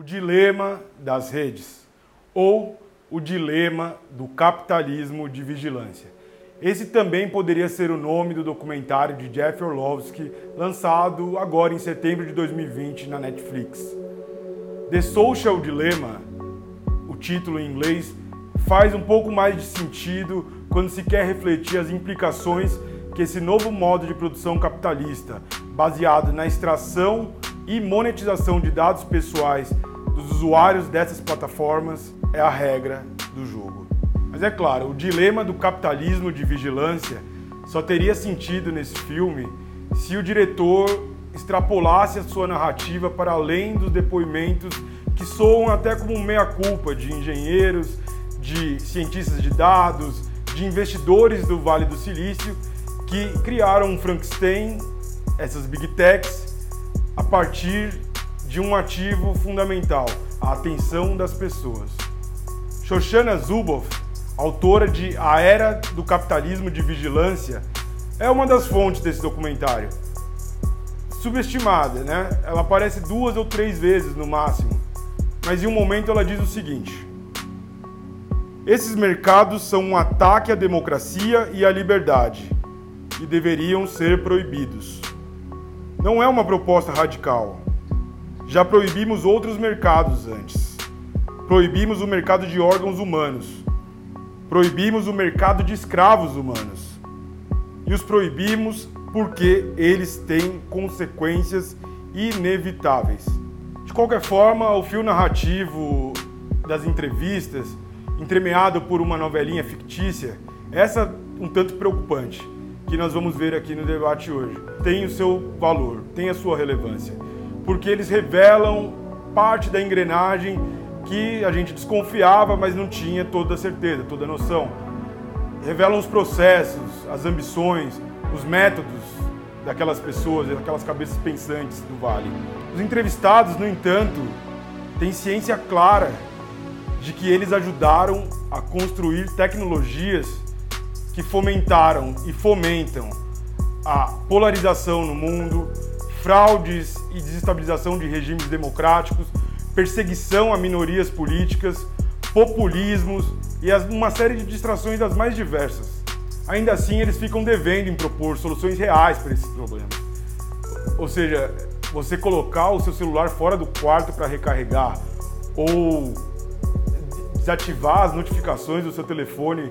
O dilema das redes ou o dilema do capitalismo de vigilância. Esse também poderia ser o nome do documentário de Jeff Orlovsky, lançado agora em setembro de 2020 na Netflix. The Social Dilemma, o título em inglês, faz um pouco mais de sentido quando se quer refletir as implicações que esse novo modo de produção capitalista, baseado na extração e monetização de dados pessoais dos usuários dessas plataformas, é a regra do jogo. Mas é claro, o dilema do capitalismo de vigilância só teria sentido nesse filme se o diretor extrapolasse a sua narrativa para além dos depoimentos que soam até como meia-culpa de engenheiros, de cientistas de dados, de investidores do Vale do Silício que criaram um Frankenstein, essas big techs, a partir de um ativo fundamental, a atenção das pessoas. Shoshana Zuboff, autora de A Era do Capitalismo de Vigilância, é uma das fontes desse documentário. Subestimada, né? Ela aparece duas ou três vezes no máximo, mas em um momento ela diz o seguinte: Esses mercados são um ataque à democracia e à liberdade e deveriam ser proibidos. Não é uma proposta radical. Já proibimos outros mercados antes. Proibimos o mercado de órgãos humanos. Proibimos o mercado de escravos humanos. E os proibimos porque eles têm consequências inevitáveis. De qualquer forma, o fio narrativo das entrevistas, entremeado por uma novelinha fictícia, essa um tanto preocupante que nós vamos ver aqui no debate hoje tem o seu valor, tem a sua relevância, porque eles revelam parte da engrenagem que a gente desconfiava, mas não tinha toda a certeza, toda a noção. Revelam os processos, as ambições, os métodos daquelas pessoas, daquelas cabeças pensantes do Vale. Os entrevistados, no entanto, têm ciência clara de que eles ajudaram a construir tecnologias que fomentaram e fomentam a polarização no mundo, fraudes e desestabilização de regimes democráticos, perseguição a minorias políticas, populismos e uma série de distrações das mais diversas. Ainda assim, eles ficam devendo em propor soluções reais para esses problemas. Ou seja, você colocar o seu celular fora do quarto para recarregar ou desativar as notificações do seu telefone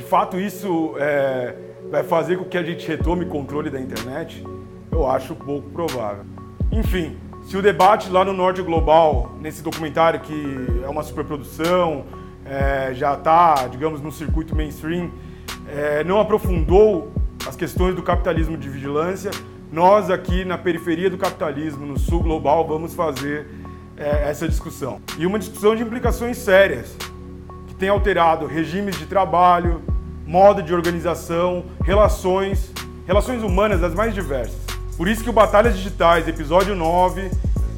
de fato isso é, vai fazer com que a gente retome controle da internet? Eu acho pouco provável. Enfim, se o debate lá no Norte Global, nesse documentário que é uma superprodução, é, já está, digamos, no circuito mainstream, é, não aprofundou as questões do capitalismo de vigilância, nós aqui na periferia do capitalismo, no sul global, vamos fazer é, essa discussão. E uma discussão de implicações sérias, que tem alterado regimes de trabalho, modo de organização, relações, relações humanas das mais diversas. Por isso que o Batalhas Digitais, episódio 9,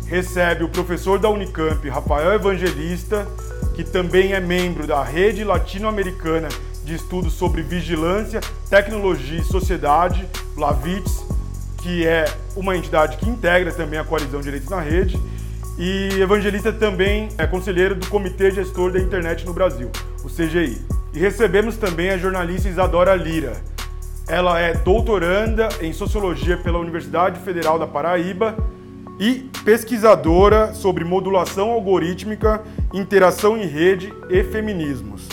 recebe o professor da Unicamp, Rafael Evangelista, que também é membro da Rede Latino-Americana de Estudos sobre Vigilância, Tecnologia e Sociedade, LAVITS, que é uma entidade que integra também a Coalizão Direitos na Rede, e Evangelista também é conselheiro do Comitê Gestor da Internet no Brasil, o CGI. E recebemos também a jornalista Isadora Lira. Ela é doutoranda em Sociologia pela Universidade Federal da Paraíba e pesquisadora sobre modulação algorítmica, interação em rede e feminismos.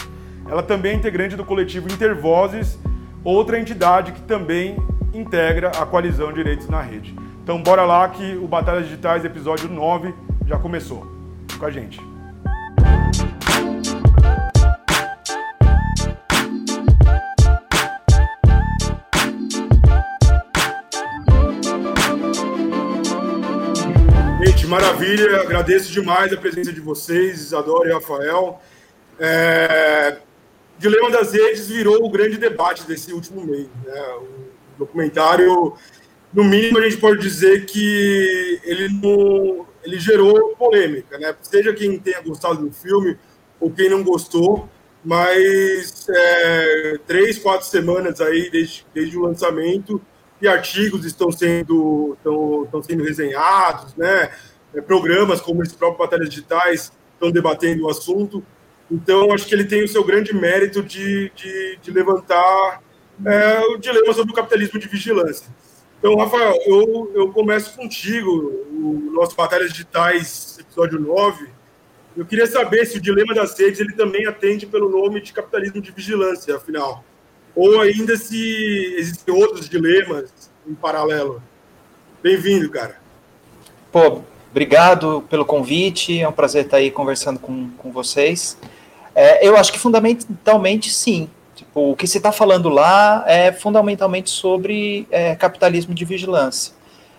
Ela também é integrante do coletivo Intervozes, outra entidade que também integra a coalizão Direitos na Rede. Então bora lá que o Batalhas Digitais episódio 9 já começou. Com a gente. Maravilha, agradeço demais a presença de vocês, Isadora e Rafael. É... Dilema das Redes virou o grande debate desse último mês. Né? O documentário, no mínimo, a gente pode dizer que ele, não... ele gerou polêmica, né? seja quem tenha gostado do filme ou quem não gostou, mas é, três, quatro semanas aí desde, desde o lançamento e artigos estão sendo, estão, estão sendo resenhados, né? É, programas como esse próprio Batalhas Digitais estão debatendo o assunto. Então, acho que ele tem o seu grande mérito de, de, de levantar é, o dilema sobre o capitalismo de vigilância. Então, Rafael, eu, eu começo contigo, o nosso Batalhas Digitais, episódio 9. Eu queria saber se o dilema das redes ele também atende pelo nome de capitalismo de vigilância, afinal. Ou ainda se existem outros dilemas em paralelo. Bem-vindo, cara. Pô, obrigado pelo convite. É um prazer estar aí conversando com, com vocês. É, eu acho que fundamentalmente sim. Tipo, o que se está falando lá é fundamentalmente sobre é, capitalismo de vigilância.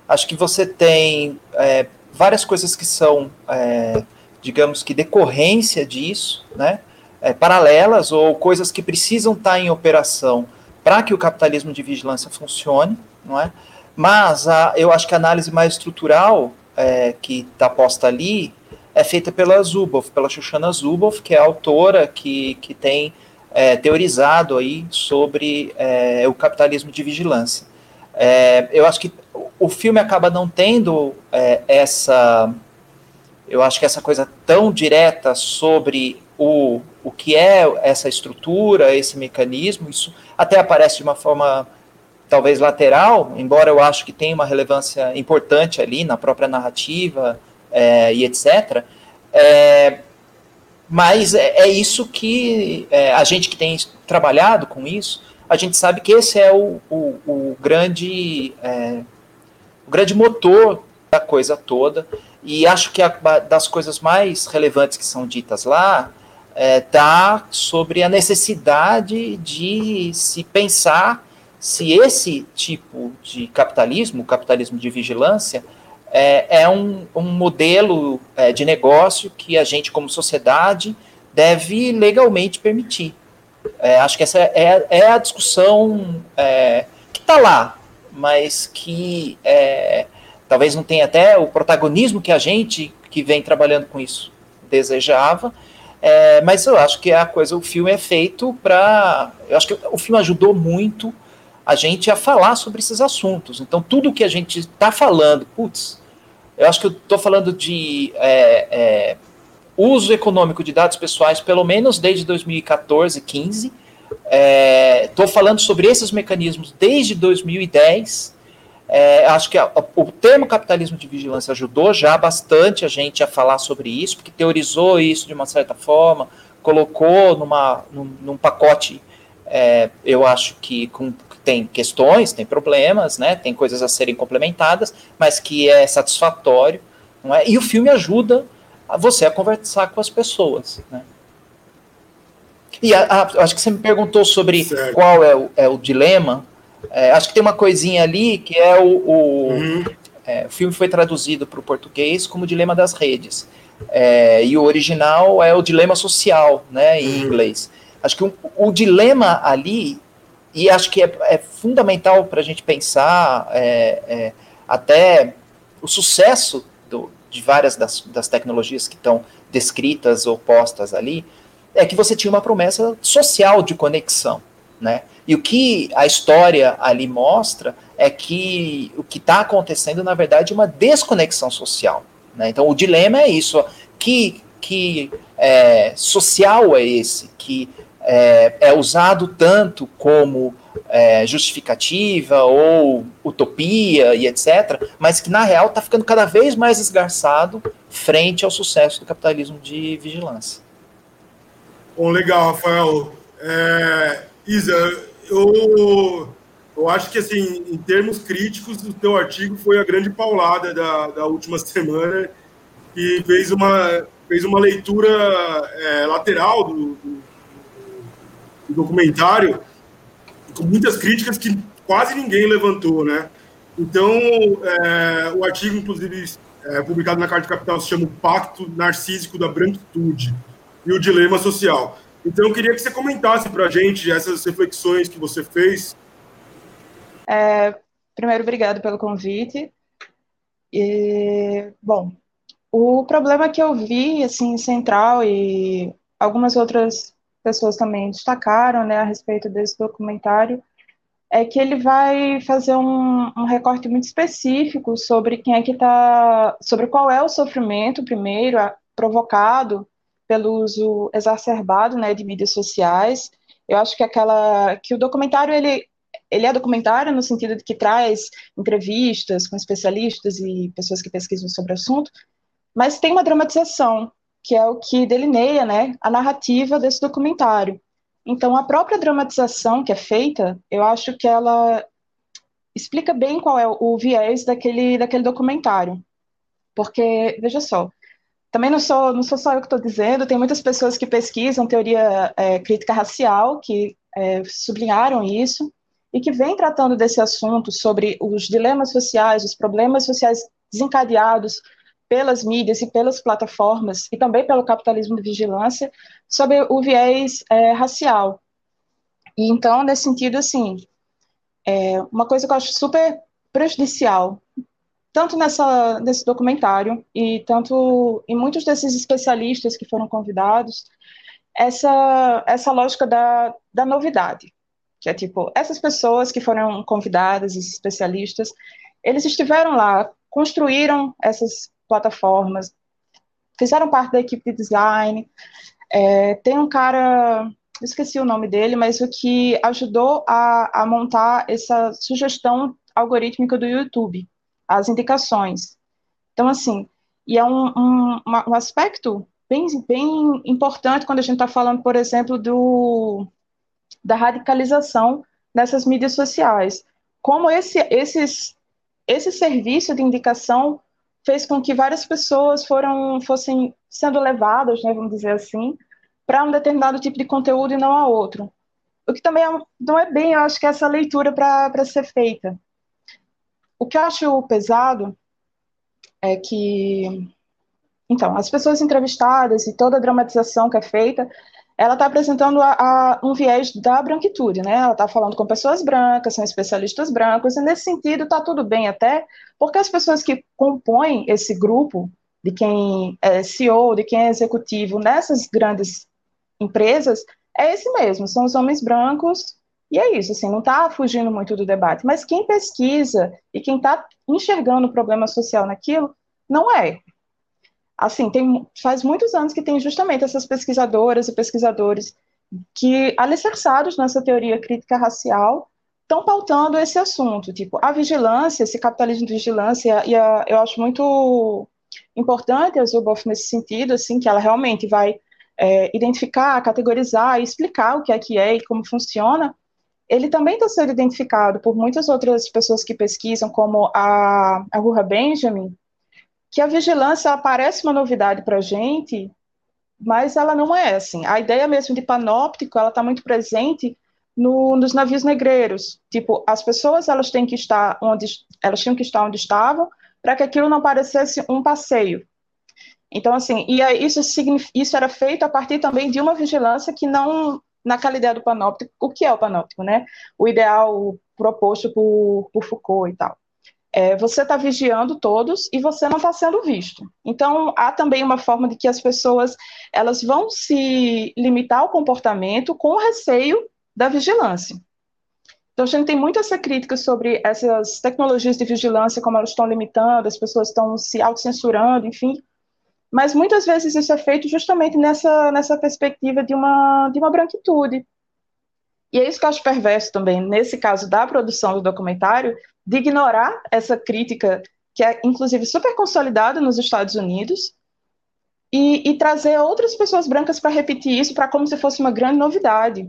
Acho que você tem é, várias coisas que são, é, digamos que, decorrência disso, né? É, paralelas ou coisas que precisam estar tá em operação para que o capitalismo de vigilância funcione, não é? Mas a, eu acho que a análise mais estrutural é, que está posta ali é feita pela Zuboff, pela Shoshana Zuboff, que é a autora que, que tem é, teorizado aí sobre é, o capitalismo de vigilância. É, eu acho que o filme acaba não tendo é, essa, eu acho que essa coisa tão direta sobre o, o que é essa estrutura, esse mecanismo, isso até aparece de uma forma talvez lateral, embora eu acho que tenha uma relevância importante ali na própria narrativa é, e etc. É, mas é, é, isso que é, a gente que tem trabalhado com isso, a gente sabe que esse é o, o, o grande é, o grande motor da coisa toda. E acho que a, das coisas mais relevantes que são ditas lá está é, sobre a necessidade de se pensar se esse tipo de capitalismo, capitalismo de vigilância, é, é um, um, modelo é, de negócio que a gente, como sociedade, deve legalmente permitir. É, acho que essa é, é a discussão é, que está lá, mas que é, talvez não tenha até o protagonismo que a gente que vem trabalhando com isso desejava. Mas eu acho que a coisa, o filme é feito para. Eu acho que o filme ajudou muito a gente a falar sobre esses assuntos. Então, tudo que a gente está falando, putz, eu acho que eu estou falando de é, é, uso econômico de dados pessoais, pelo menos desde 2014, 15. Estou é, falando sobre esses mecanismos desde 2010. É, acho que a, a, o termo capitalismo de vigilância ajudou já bastante a gente a falar sobre isso, porque teorizou isso de uma certa forma, colocou numa, num, num pacote, é, eu acho que com tem questões, tem problemas, né, tem coisas a serem complementadas, mas que é satisfatório, não é? E o filme ajuda a você a conversar com as pessoas, né? E a, a, acho que você me perguntou sobre certo. qual é o, é o dilema. É, acho que tem uma coisinha ali que é o, o, uhum. é, o filme foi traduzido para o português como Dilema das Redes. É, e o original é o dilema social, né, em uhum. inglês. Acho que o, o dilema ali e acho que é, é fundamental para a gente pensar é, é, até o sucesso do, de várias das, das tecnologias que estão descritas ou postas ali, é que você tinha uma promessa social de conexão, né? E o que a história ali mostra é que o que está acontecendo, na verdade, é uma desconexão social. Né? Então, o dilema é isso. Que, que é, social é esse? Que é, é usado tanto como é, justificativa ou utopia e etc., mas que na real está ficando cada vez mais esgarçado frente ao sucesso do capitalismo de vigilância. Bom, legal, Rafael. É, Isa, eu, eu acho que, assim, em termos críticos, o teu artigo foi a grande paulada da, da última semana e fez uma, fez uma leitura é, lateral do, do um documentário com muitas críticas que quase ninguém levantou, né? Então, é, o artigo, inclusive, é, publicado na Carta Capital, se chama O Pacto Narcísico da Branquitude e o Dilema Social. Então, eu queria que você comentasse para a gente essas reflexões que você fez. É, primeiro, obrigado pelo convite. E, bom, o problema que eu vi, assim, central e algumas outras pessoas também destacaram né, a respeito desse documentário é que ele vai fazer um, um recorte muito específico sobre quem é que está, sobre qual é o sofrimento, primeiro, provocado pelo uso exacerbado, né, de mídias sociais. Eu acho que aquela, que o documentário ele ele é documentário no sentido de que traz entrevistas com especialistas e pessoas que pesquisam sobre o assunto, mas tem uma dramatização, que é o que delineia né, a narrativa desse documentário. Então, a própria dramatização que é feita, eu acho que ela explica bem qual é o viés daquele, daquele documentário. Porque, veja só, também não sou, não sou só eu que estou dizendo, tem muitas pessoas que pesquisam teoria é, crítica racial, que é, sublinharam isso, e que vem tratando desse assunto sobre os dilemas sociais, os problemas sociais desencadeados pelas mídias e pelas plataformas, e também pelo capitalismo de vigilância, sobre o viés é, racial. E então, nesse sentido, assim, é uma coisa que eu acho super prejudicial, tanto nessa, nesse documentário e tanto em muitos desses especialistas que foram convidados, essa, essa lógica da, da novidade, que é tipo, essas pessoas que foram convidadas, esses especialistas, eles estiveram lá, construíram essas plataformas, fizeram parte da equipe de design. É, tem um cara, esqueci o nome dele, mas o que ajudou a, a montar essa sugestão algorítmica do YouTube, as indicações. Então, assim, e é um, um, um aspecto bem, bem importante quando a gente está falando, por exemplo, do, da radicalização nessas mídias sociais. Como esse, esses, esse serviço de indicação fez com que várias pessoas foram, fossem sendo levadas, né, vamos dizer assim, para um determinado tipo de conteúdo e não a outro. O que também é, não é bem, eu acho que é essa leitura para ser feita. O que eu acho pesado é que, então, as pessoas entrevistadas e toda a dramatização que é feita ela está apresentando a, a, um viés da branquitude, né? Ela está falando com pessoas brancas, são especialistas brancos, e nesse sentido está tudo bem até, porque as pessoas que compõem esse grupo, de quem é CEO, de quem é executivo nessas grandes empresas, é esse mesmo, são os homens brancos, e é isso, assim, não está fugindo muito do debate, mas quem pesquisa e quem está enxergando o problema social naquilo, não é, assim, tem, faz muitos anos que tem justamente essas pesquisadoras e pesquisadores que, alicerçados nessa teoria crítica racial, estão pautando esse assunto, tipo, a vigilância, esse capitalismo de vigilância, e a, eu acho muito importante a Zuboff nesse sentido, assim, que ela realmente vai é, identificar, categorizar e explicar o que é que é e como funciona, ele também está sendo identificado por muitas outras pessoas que pesquisam, como a, a Ruha Benjamin, que a vigilância parece uma novidade para a gente, mas ela não é assim. A ideia mesmo de panóptico, ela está muito presente no, nos navios negreiros. Tipo, as pessoas elas têm que estar onde elas tinham que estar onde estavam para que aquilo não parecesse um passeio. Então, assim, e isso, isso era feito a partir também de uma vigilância que não, naquela ideia do panóptico, o que é o panóptico, né? O ideal proposto por, por Foucault e tal é, você está vigiando todos e você não está sendo visto. Então, há também uma forma de que as pessoas elas vão se limitar ao comportamento com receio da vigilância. Então, a gente tem muito essa crítica sobre essas tecnologias de vigilância, como elas estão limitando, as pessoas estão se autocensurando, enfim. Mas muitas vezes isso é feito justamente nessa, nessa perspectiva de uma, de uma branquitude. E é isso que eu acho perverso também, nesse caso da produção do documentário, de ignorar essa crítica, que é inclusive super consolidada nos Estados Unidos, e, e trazer outras pessoas brancas para repetir isso para como se fosse uma grande novidade.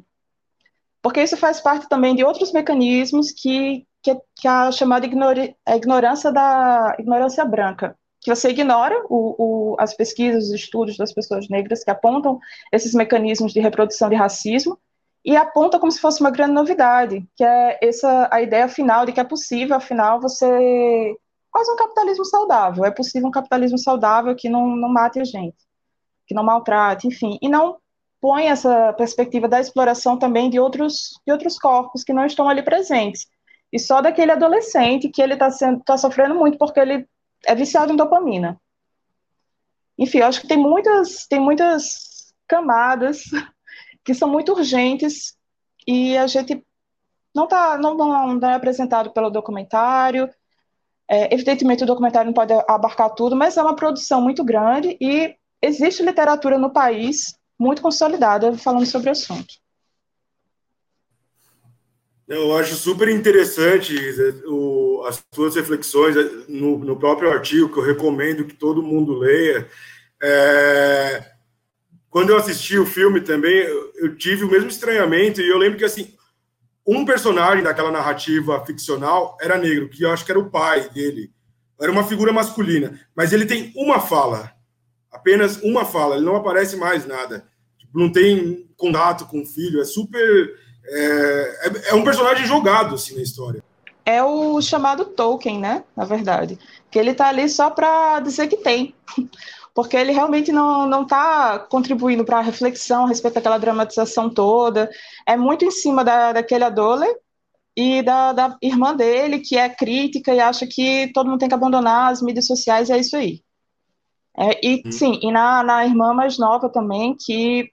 Porque isso faz parte também de outros mecanismos que, que, que a chamada ignori, a ignorância da ignorância branca, que você ignora o, o, as pesquisas, os estudos das pessoas negras que apontam esses mecanismos de reprodução de racismo, e aponta como se fosse uma grande novidade, que é essa a ideia final de que é possível, afinal, você quase um capitalismo saudável. É possível um capitalismo saudável que não, não mate a gente, que não maltrate, enfim, e não põe essa perspectiva da exploração também de outros, de outros corpos que não estão ali presentes. E só daquele adolescente que ele está tá sofrendo muito porque ele é viciado em dopamina. Enfim, eu acho que tem muitas, tem muitas camadas que são muito urgentes e a gente não, tá, não, não, não é apresentado pelo documentário. É, evidentemente, o documentário não pode abarcar tudo, mas é uma produção muito grande e existe literatura no país muito consolidada falando sobre o assunto. Eu acho super interessante o, as suas reflexões no, no, próprio artigo, que eu recomendo que todo mundo leia. É, quando eu assisti o filme também, eu, tive o mesmo estranhamento, e eu lembro que, assim, um personagem daquela narrativa ficcional era negro, que eu acho que era o pai dele. Era uma figura masculina, mas ele tem uma fala, apenas uma fala, ele não aparece mais nada. Tipo, não tem contato com o filho, é super. É, é, é um personagem jogado assim na história. É o chamado Tolkien, né? Na verdade. Que ele tá ali só para dizer que tem porque ele realmente não está contribuindo para a reflexão a respeito daquela dramatização toda. É muito em cima da, daquele Adole e da, da irmã dele, que é crítica e acha que todo mundo tem que abandonar as mídias sociais, é isso aí. É, e hum. sim, e na, na irmã mais nova também, que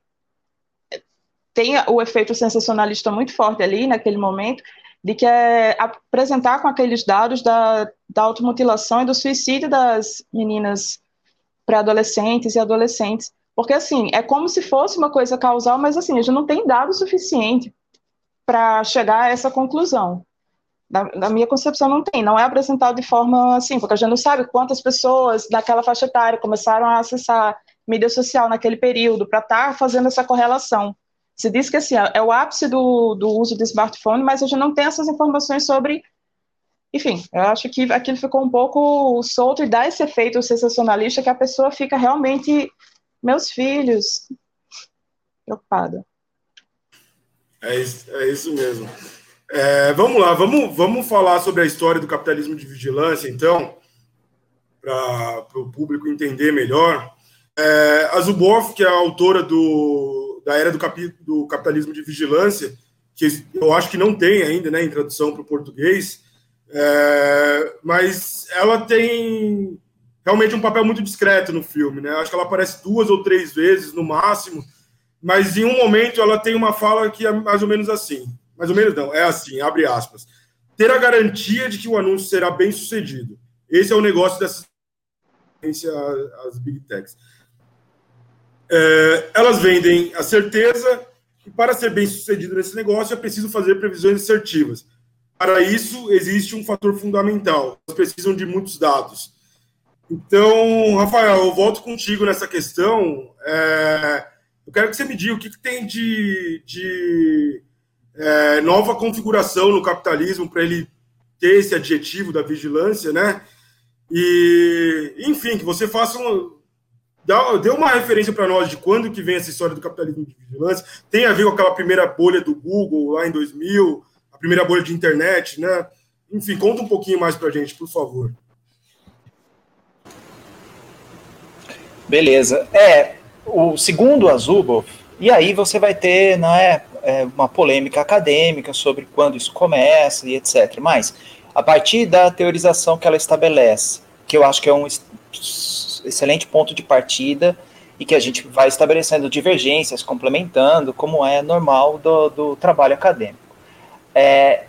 tem o efeito sensacionalista muito forte ali naquele momento, de que é apresentar com aqueles dados da, da automutilação e do suicídio das meninas pré-adolescentes e adolescentes. Porque, assim, é como se fosse uma coisa causal, mas, assim, a gente não tem dado suficiente para chegar a essa conclusão. Na, na, minha concepção, não tem. Não é apresentado de forma assim, porque a gente não sabe quantas pessoas daquela faixa etária começaram a acessar mídia social naquele período para estar tá fazendo essa correlação. Se diz que assim, é o ápice do, do uso de smartphone, mas a gente não tem essas informações sobre enfim, eu acho que aquilo ficou um pouco solto e dá esse efeito sensacionalista que a pessoa fica realmente, meus filhos, preocupada. É isso, é isso mesmo. É, vamos lá, vamos, vamos falar sobre a história do capitalismo de vigilância, então, para o público entender melhor. É, a Zuboff, que é a autora do, da Era do, Capi, do Capitalismo de Vigilância, que eu acho que não tem ainda né, em tradução para o português, é, mas ela tem realmente um papel muito discreto no filme, né? Acho que ela aparece duas ou três vezes no máximo, mas em um momento ela tem uma fala que é mais ou menos assim. Mais ou menos não, é assim, abre aspas. Ter a garantia de que o anúncio será bem sucedido. Esse é o negócio dessas as big techs. É, elas vendem a certeza que para ser bem sucedido nesse negócio é preciso fazer previsões assertivas para isso, existe um fator fundamental. Elas precisam de muitos dados. Então, Rafael, eu volto contigo nessa questão. É, eu quero que você me diga o que, que tem de, de é, nova configuração no capitalismo para ele ter esse adjetivo da vigilância, né? E, enfim, que você faça um. Dê uma referência para nós de quando que vem essa história do capitalismo de vigilância. Tem a ver com aquela primeira bolha do Google lá em 2000, primeira bolha de internet, né? Enfim, conta um pouquinho mais para a gente, por favor. Beleza. É, o segundo Azubov, e aí você vai ter né, é, uma polêmica acadêmica sobre quando isso começa e etc. Mas, a partir da teorização que ela estabelece, que eu acho que é um excelente ponto de partida e que a gente vai estabelecendo divergências, complementando, como é normal do, do trabalho acadêmico. É,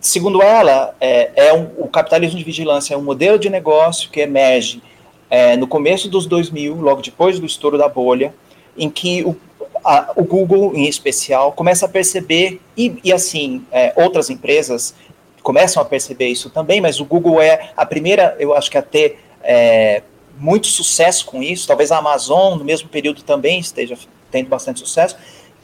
segundo ela, é, é um, o capitalismo de vigilância é um modelo de negócio que emerge é, no começo dos 2000, logo depois do estouro da bolha, em que o, a, o Google, em especial, começa a perceber, e, e assim, é, outras empresas começam a perceber isso também, mas o Google é a primeira, eu acho que a ter é, muito sucesso com isso, talvez a Amazon, no mesmo período, também esteja tendo bastante sucesso,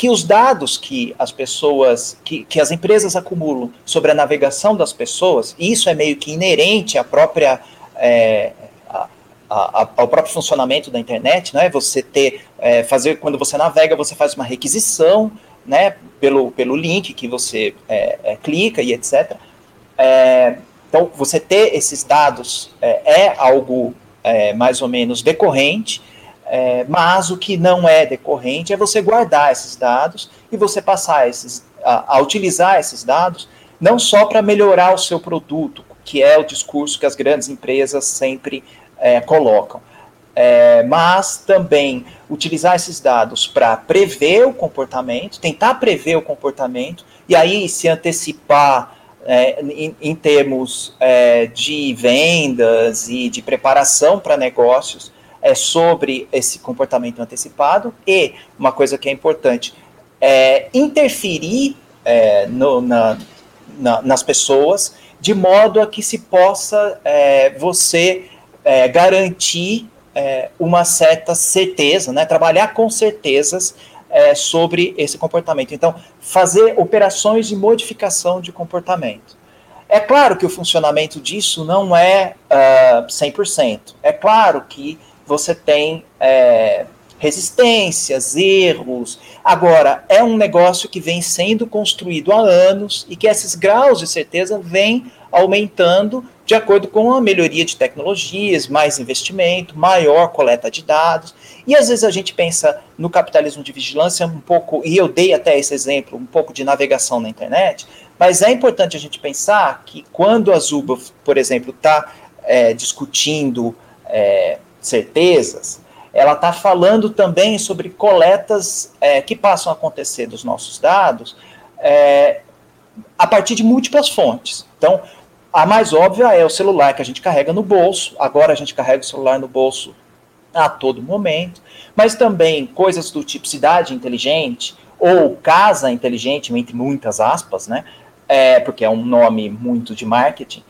que os dados que as pessoas, que, que as empresas acumulam sobre a navegação das pessoas, e isso é meio que inerente à própria é, a, a, ao próprio funcionamento da internet, né? Você ter, é, fazer quando você navega, você faz uma requisição, né? Pelo, pelo link que você é, é clica e etc. É, então, você ter esses dados é, é algo mais ou menos decorrente é, mas o que não é decorrente é você guardar esses dados e você passar esses, a, a utilizar esses dados não só para melhorar o seu produto, que é o discurso que as grandes empresas sempre é, colocam, é, mas também utilizar esses dados para prever o comportamento, tentar prever o comportamento, e aí se antecipar é, em, em, termos é, de vendas e de preparação para negócios é, sobre esse comportamento antecipado, e uma coisa que é importante, é, interferir é, no, na, na, nas pessoas de modo a que se possa é, você garantir é, uma certa certeza, né? trabalhar com certezas é, sobre esse comportamento. Então, fazer operações de modificação de comportamento. É claro que o funcionamento disso não é uh, 100%. É claro que você tem é, resistências, erros. Agora, é um negócio que vem sendo construído há anos e que esses graus de certeza vêm aumentando de acordo com a melhoria de tecnologias, mais investimento, maior coleta de dados. E às vezes a gente pensa no capitalismo de vigilância um pouco, e eu dei até esse exemplo, um pouco de navegação na internet, mas é importante a gente pensar que quando a Zuba, por exemplo, está é, discutindo é, certezas, ela está falando também sobre coletas é, que passam a acontecer dos nossos dados é, a partir de múltiplas fontes. Então, a mais óbvia é o celular que a gente carrega no bolso. Agora a gente carrega o celular no bolso a todo momento. Mas também coisas do tipo cidade inteligente ou casa inteligente, entre muitas aspas, né? É, porque é um nome muito de marketing.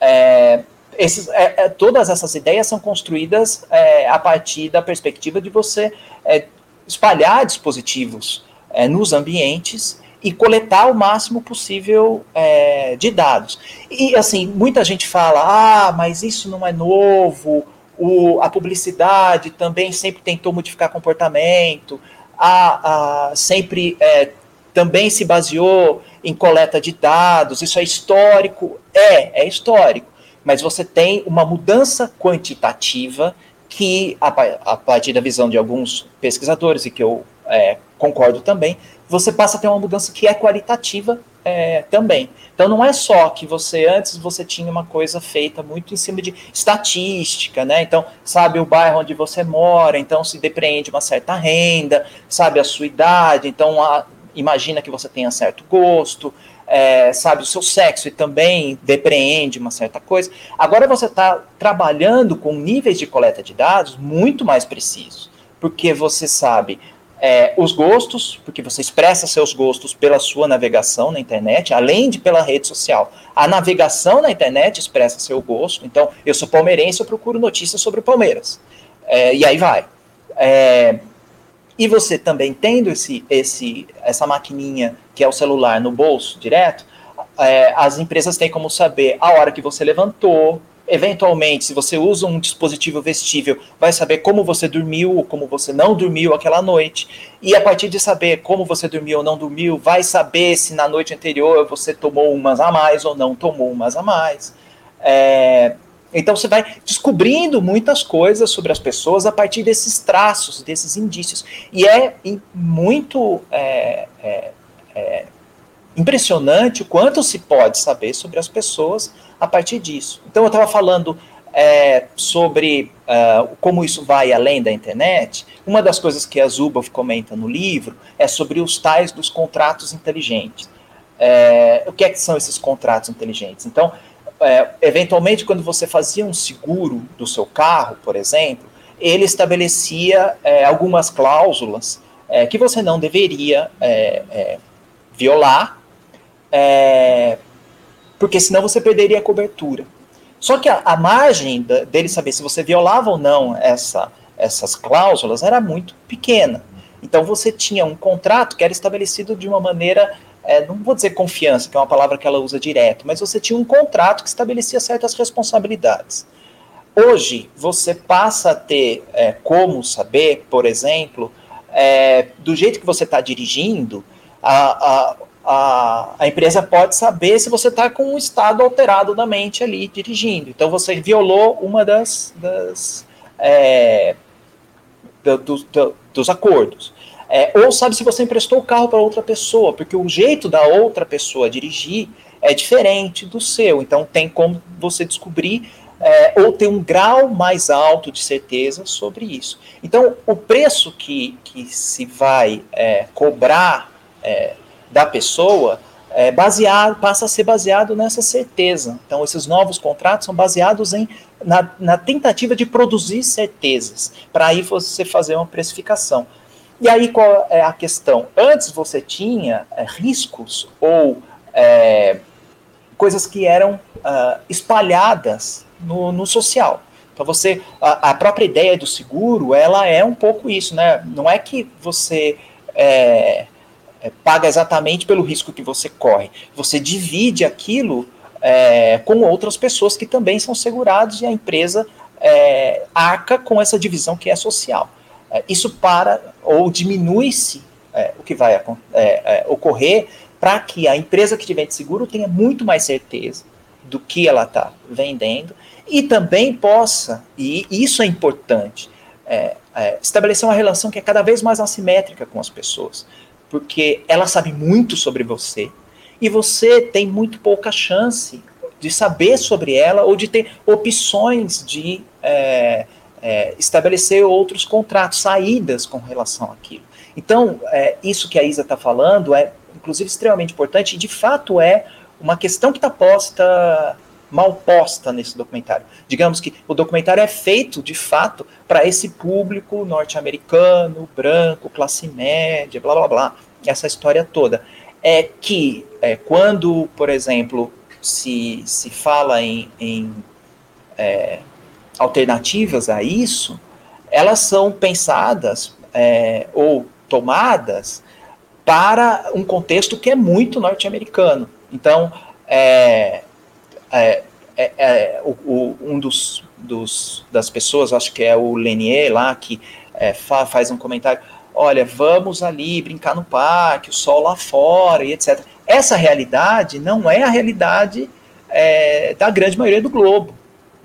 É, esses, é, é todas essas ideias são construídas é, a partir da perspectiva de você é, espalhar dispositivos nos ambientes e coletar o máximo possível é, de dados. E assim, muita gente fala, ah, mas isso não é novo, o, a publicidade também sempre tentou modificar comportamento, a, a sempre é, também se baseou em coleta de dados, isso é histórico. É, é histórico. Mas você tem uma mudança quantitativa que, a, partir da visão de alguns pesquisadores, e que eu é, concordo também, você passa a ter uma mudança que é qualitativa é, também. Então não é só que você antes você tinha uma coisa feita muito em cima de estatística, né? Então sabe o bairro onde você mora, então se depreende uma certa renda, sabe a sua idade, então a, imagina que você tenha certo gosto, é, sabe o seu sexo e também depreende uma certa coisa. Agora você está trabalhando com níveis de coleta de dados muito mais precisos, porque você sabe é, os gostos, porque você expressa seus gostos pela sua navegação na internet, além de pela rede social. A navegação na internet expressa seu gosto. Então, eu sou palmeirense, eu procuro notícias sobre o Palmeiras. É, e aí vai. É, e você também tendo esse, esse, essa maquininha que é o celular no bolso direto, é, as empresas têm como saber a hora que você levantou, eventualmente, se você usa um dispositivo vestível, vai saber como você dormiu ou como você não dormiu aquela noite. E a partir de saber como você dormiu ou não dormiu, vai saber se na noite anterior você tomou umas a mais ou não tomou umas a mais. É, então você vai descobrindo muitas coisas sobre as pessoas a partir desses traços, desses indícios. E é muito é, é, é impressionante o quanto se pode saber sobre as pessoas a partir disso. Então, eu estava falando é, sobre uh, como isso vai além da internet. Uma das coisas que a Zuboff comenta no livro é sobre os tais dos contratos inteligentes. É, o que, é que são esses contratos inteligentes? Então, é, eventualmente, quando você fazia um seguro do seu carro, por exemplo, ele estabelecia é, algumas cláusulas é, que você não deveria é, violar porque senão você perderia a cobertura. Só que a, a margem da, dele saber se você violava ou não essa, essas cláusulas era muito pequena. Então você tinha um contrato que era estabelecido de uma maneira, é, não vou dizer confiança, que é uma palavra que ela usa direto, mas você tinha um contrato que estabelecia certas responsabilidades. Hoje você passa a ter é, como saber, por exemplo, é, do jeito que você está dirigindo, a, a, a, a empresa pode saber se você está com um estado alterado da mente ali dirigindo. Então você violou uma das, das é, do, do, dos acordos. É, ou sabe se você emprestou o carro para outra pessoa, porque o jeito da outra pessoa dirigir é diferente do seu. Então tem como você descobrir é, ou ter um grau mais alto de certeza sobre isso. Então, o preço que, que se vai é, cobrar é, da pessoa é baseado, passa a ser baseado nessa certeza. Então, esses novos contratos são baseados em, na, na tentativa de produzir certezas, para aí você fazer uma precificação. E aí qual é a questão? Antes você tinha é, riscos ou é, coisas que eram uh, espalhadas no, no, social. Então você, a, a, própria ideia do seguro, ela é um pouco isso, né? Não é que você é, paga exatamente pelo risco que você corre. Você divide aquilo é, com outras pessoas que também são segurados e a empresa é, arca com essa divisão que é social. Isso para ou diminui-se é, o que vai é, é, ocorrer para que a empresa que tiver de seguro tenha muito mais certeza do que ela está vendendo e também possa, e isso é importante, é, é, estabelecer uma relação que é cada vez mais assimétrica com as pessoas, porque ela sabe muito sobre você e você tem muito pouca chance de saber sobre ela ou de ter opções de é, estabelecer outros contratos, saídas com relação àquilo. Então, é, isso que a Isa está falando é, inclusive, extremamente importante e, de fato, é uma questão que está posta, mal posta nesse documentário. Digamos que o documentário é feito, de fato, para esse público norte-americano, branco, classe média, blá blá blá, essa história toda. É que, é, quando, por exemplo, se, se fala em, em é, alternativas a isso, elas são pensadas é, ou tomadas para um contexto que é muito norte-americano. Então, é, é, é, é o, o, um dos, dos, das pessoas, acho que é o Lenier lá, que é, fa, faz um comentário, olha, vamos ali brincar no parque, o sol lá fora e etc. Essa realidade não é a realidade é, da grande maioria do globo.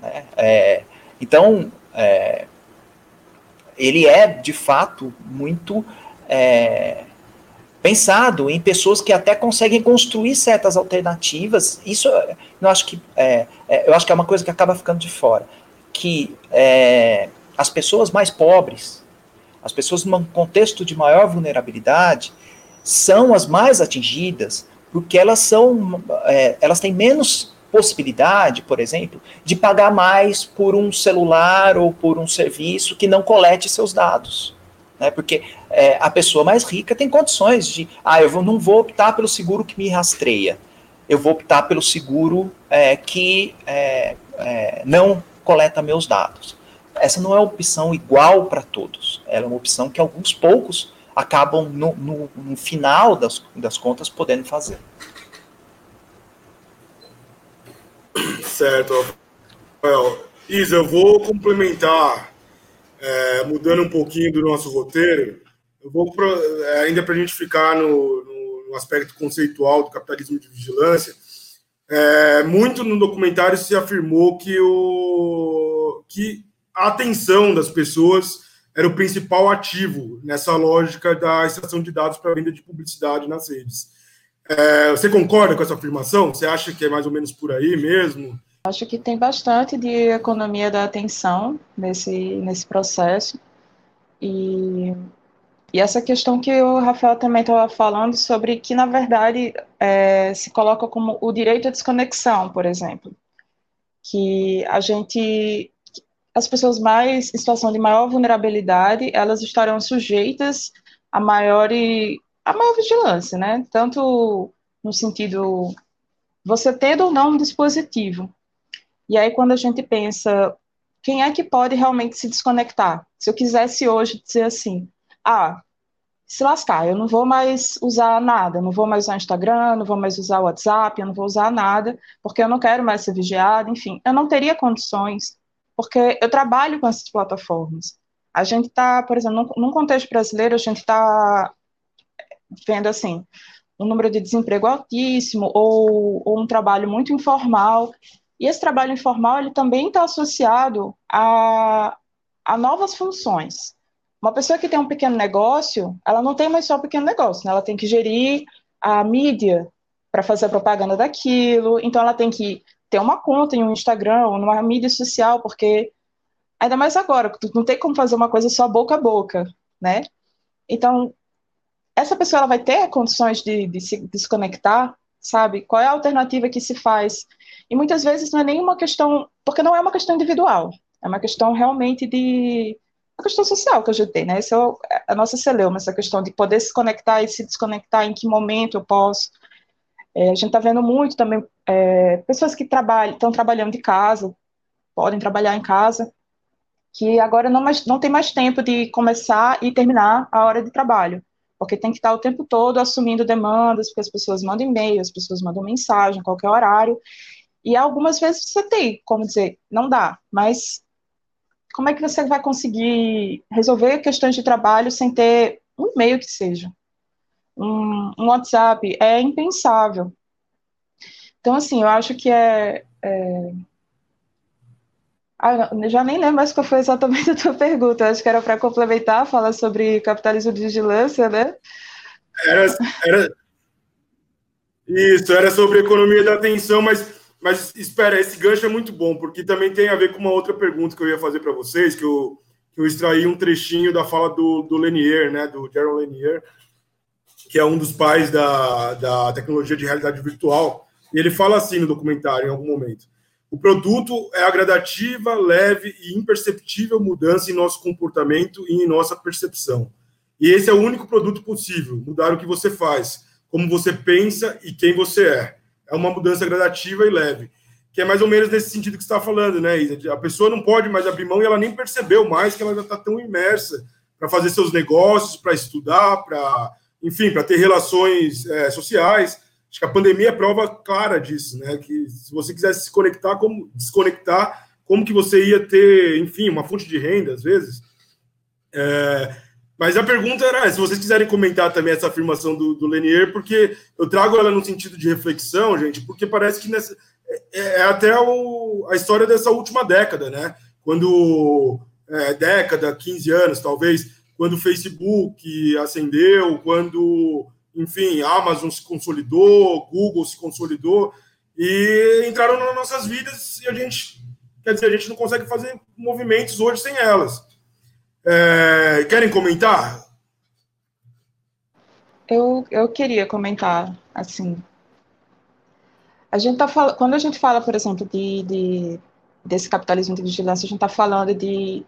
Né? Então, é, ele é, de fato, muito é, pensado em pessoas que até conseguem construir certas alternativas. Isso, eu acho que é, é eu acho que é uma coisa que acaba ficando de fora. Que é, as pessoas mais pobres, as pessoas num contexto de maior vulnerabilidade, são as mais atingidas porque elas são, é, elas têm menos possibilidade, por exemplo, de pagar mais por um celular ou por um serviço que não colete seus dados. Né? Porque é, a pessoa mais rica tem condições de, ah, eu vou, não vou optar pelo seguro que me rastreia, eu vou optar pelo seguro é, que é, é não coleta meus dados. Essa não é uma opção igual para todos, ela é uma opção que alguns poucos acabam no, no, no final das, das contas podendo fazer. Certo, Rafael. Isa, eu vou complementar, é, mudando um pouquinho do nosso roteiro, eu vou é, ainda para a gente ficar no, no, no, aspecto conceitual do capitalismo de vigilância. É, muito no documentário se afirmou que, o, que a atenção das pessoas era o principal ativo nessa lógica da extração de dados para venda de publicidade nas redes. É, você concorda com essa afirmação? Você acha que é mais ou menos por aí mesmo? Acho que tem bastante de economia da atenção nesse, nesse processo. E, e essa questão que o Rafael também estava falando sobre que, na verdade, é, se coloca como o direito à desconexão, por exemplo. Que a gente, as pessoas mais em situação de maior vulnerabilidade, elas estarão sujeitas a maior, a maior vigilância, né? Tanto no sentido você tendo ou não um dispositivo, e aí, quando a gente pensa, quem é que pode realmente se desconectar? Se eu quisesse hoje dizer assim, ah, se lascar, eu não vou mais usar nada, não vou mais usar Instagram, não vou mais usar WhatsApp, eu não vou usar nada, porque eu não quero mais ser vigiado, enfim, eu não teria condições, porque eu trabalho com essas plataformas. A gente está, por exemplo, num contexto brasileiro, a gente está vendo assim, um número de desemprego altíssimo, ou, ou um trabalho muito informal, e esse trabalho informal ele também está associado a, a novas funções. Uma pessoa que tem um pequeno negócio, ela não tem mais só um pequeno negócio, né? ela tem que gerir a mídia para fazer a propaganda daquilo, então ela tem que ter uma conta em um Instagram ou numa mídia social, porque ainda mais agora, não tem como fazer uma coisa só boca a boca, né? Então, essa pessoa ela vai ter condições de, de se desconectar, sabe? Qual é a alternativa que se faz? E muitas vezes não é nenhuma questão, porque não é uma questão individual, é uma questão realmente de a questão social que eu já tenho, né? Essa é a nossa celeuma, essa questão de poder se conectar e se desconectar, em que momento eu posso. É, a gente está vendo muito também é, pessoas que trabalham, estão trabalhando de casa, podem trabalhar em casa, que agora não, mais, não tem mais tempo de começar e terminar a hora de trabalho, porque tem que estar o tempo todo assumindo demandas, porque as pessoas mandam e-mail, as pessoas mandam mensagem, qualquer horário, e algumas vezes você tem como dizer, não dá, mas como é que você vai conseguir resolver questões de trabalho sem ter um e-mail que seja? Um, um WhatsApp é impensável. Então, assim, eu acho que é, é ah, já nem lembro mais qual foi exatamente a tua pergunta. Acho que era para complementar, falar sobre capitalismo de vigilância, né? Era, era... Isso, era sobre economia da atenção, mas, mas espera, esse gancho é muito bom, porque também tem a ver com uma outra pergunta que eu ia fazer para vocês, que eu, que eu extraí um trechinho da fala do, do Lenier, né, do Jaron Lenier, que é um dos pais da, da tecnologia de realidade virtual, e ele fala assim no documentário, em algum momento. O produto é a gradativa, leve e imperceptível mudança em nosso comportamento e em nossa percepção. E esse é o único produto possível, mudar o que você faz, como você pensa e quem você é. É uma mudança gradativa e leve, que é mais ou menos nesse sentido que você está falando, né, Isa? A pessoa não pode mais abrir mão e ela nem percebeu mais que ela já está tão imersa para fazer seus negócios, para estudar, para, enfim, para ter relações é, sociais Acho que a pandemia é prova clara disso, né? Que se você quisesse se conectar, como desconectar, como que você ia ter, enfim, uma fonte de renda, às vezes. É, mas a pergunta era se vocês quiserem comentar também essa afirmação do, do Lenier, porque eu trago ela no sentido de reflexão, gente, porque parece que nessa, é, é até o, a história dessa última década, né? Quando é, década, 15 anos, talvez, quando o Facebook acendeu, quando enfim, Amazon se consolidou, Google se consolidou e entraram nas nossas vidas e a gente, quer dizer, a gente não consegue fazer movimentos hoje sem elas. É, querem comentar? Eu, eu queria comentar, assim, a gente tá falando, quando a gente fala, por exemplo, de, de desse capitalismo de vigilância, a gente está falando de,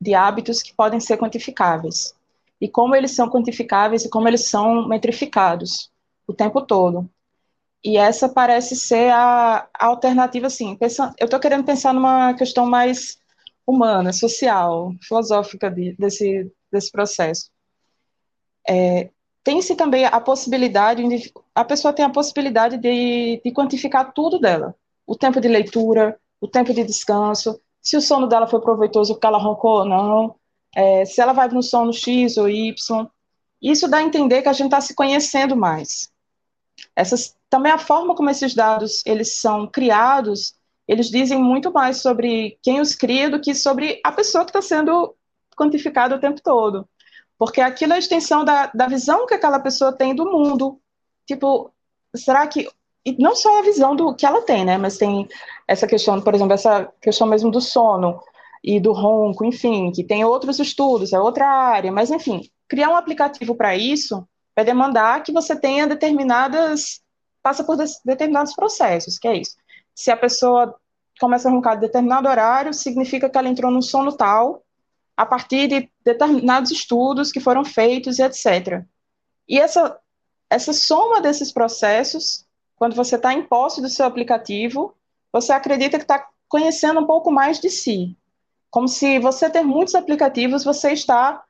de hábitos que podem ser quantificáveis e como eles são quantificáveis e como eles são metrificados o tempo todo. E essa parece ser a, a alternativa, assim, pensando, eu estou querendo pensar numa questão mais humana, social, filosófica de, desse, desse processo. É, tem-se também a possibilidade, de, a pessoa tem a possibilidade de, de quantificar tudo dela, o tempo de leitura, o tempo de descanso, se o sono dela foi proveitoso porque ela roncou ou não, é, se ela vai no sono X ou Y. Isso dá a entender que a gente está se conhecendo mais. Essas, também a forma como esses dados eles são criados, eles dizem muito mais sobre quem os cria do que sobre a pessoa que está sendo quantificada o tempo todo. Porque aquilo é a extensão da, da visão que aquela pessoa tem do mundo. Tipo, será que. E não só a visão do que ela tem, né? Mas tem essa questão, por exemplo, essa questão mesmo do sono e do ronco, enfim, que tem outros estudos, é outra área, mas enfim, criar um aplicativo para isso vai demandar que você tenha determinadas, passa por determinados processos, que é isso. Se a pessoa começa a roncar em determinado horário, significa que ela entrou num sono tal, a partir de determinados estudos que foram feitos e etc. E essa, essa soma desses processos, quando você está em posse do seu aplicativo, você acredita que está conhecendo um pouco mais de si. Como se você ter muitos aplicativos, você está,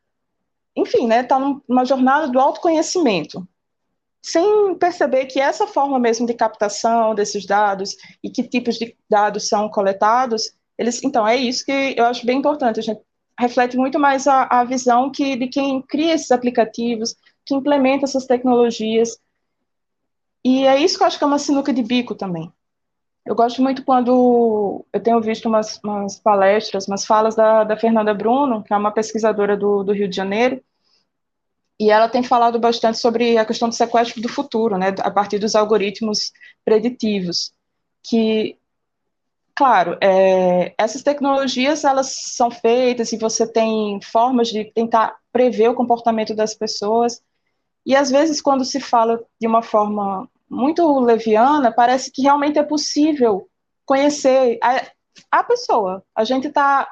enfim, né, está numa jornada do autoconhecimento, sem perceber que essa forma mesmo de captação desses dados e que tipos de dados são coletados, eles, então é isso que eu acho bem importante. A gente reflete muito mais a, a visão que de quem cria esses aplicativos, que implementa essas tecnologias. E é isso que eu acho que é uma sinuca de bico também. Eu gosto muito quando eu tenho visto umas, umas palestras, umas falas da, da, Fernanda Bruno, que é uma pesquisadora do, do, Rio de Janeiro, e ela tem falado bastante sobre a questão do sequestro do futuro, né, a partir dos algoritmos preditivos, que claro, é, essas tecnologias elas são feitas e você tem formas de tentar prever o comportamento das pessoas. E às vezes, quando se fala de uma forma muito leviana, parece que realmente é possível conhecer a, a pessoa. A gente está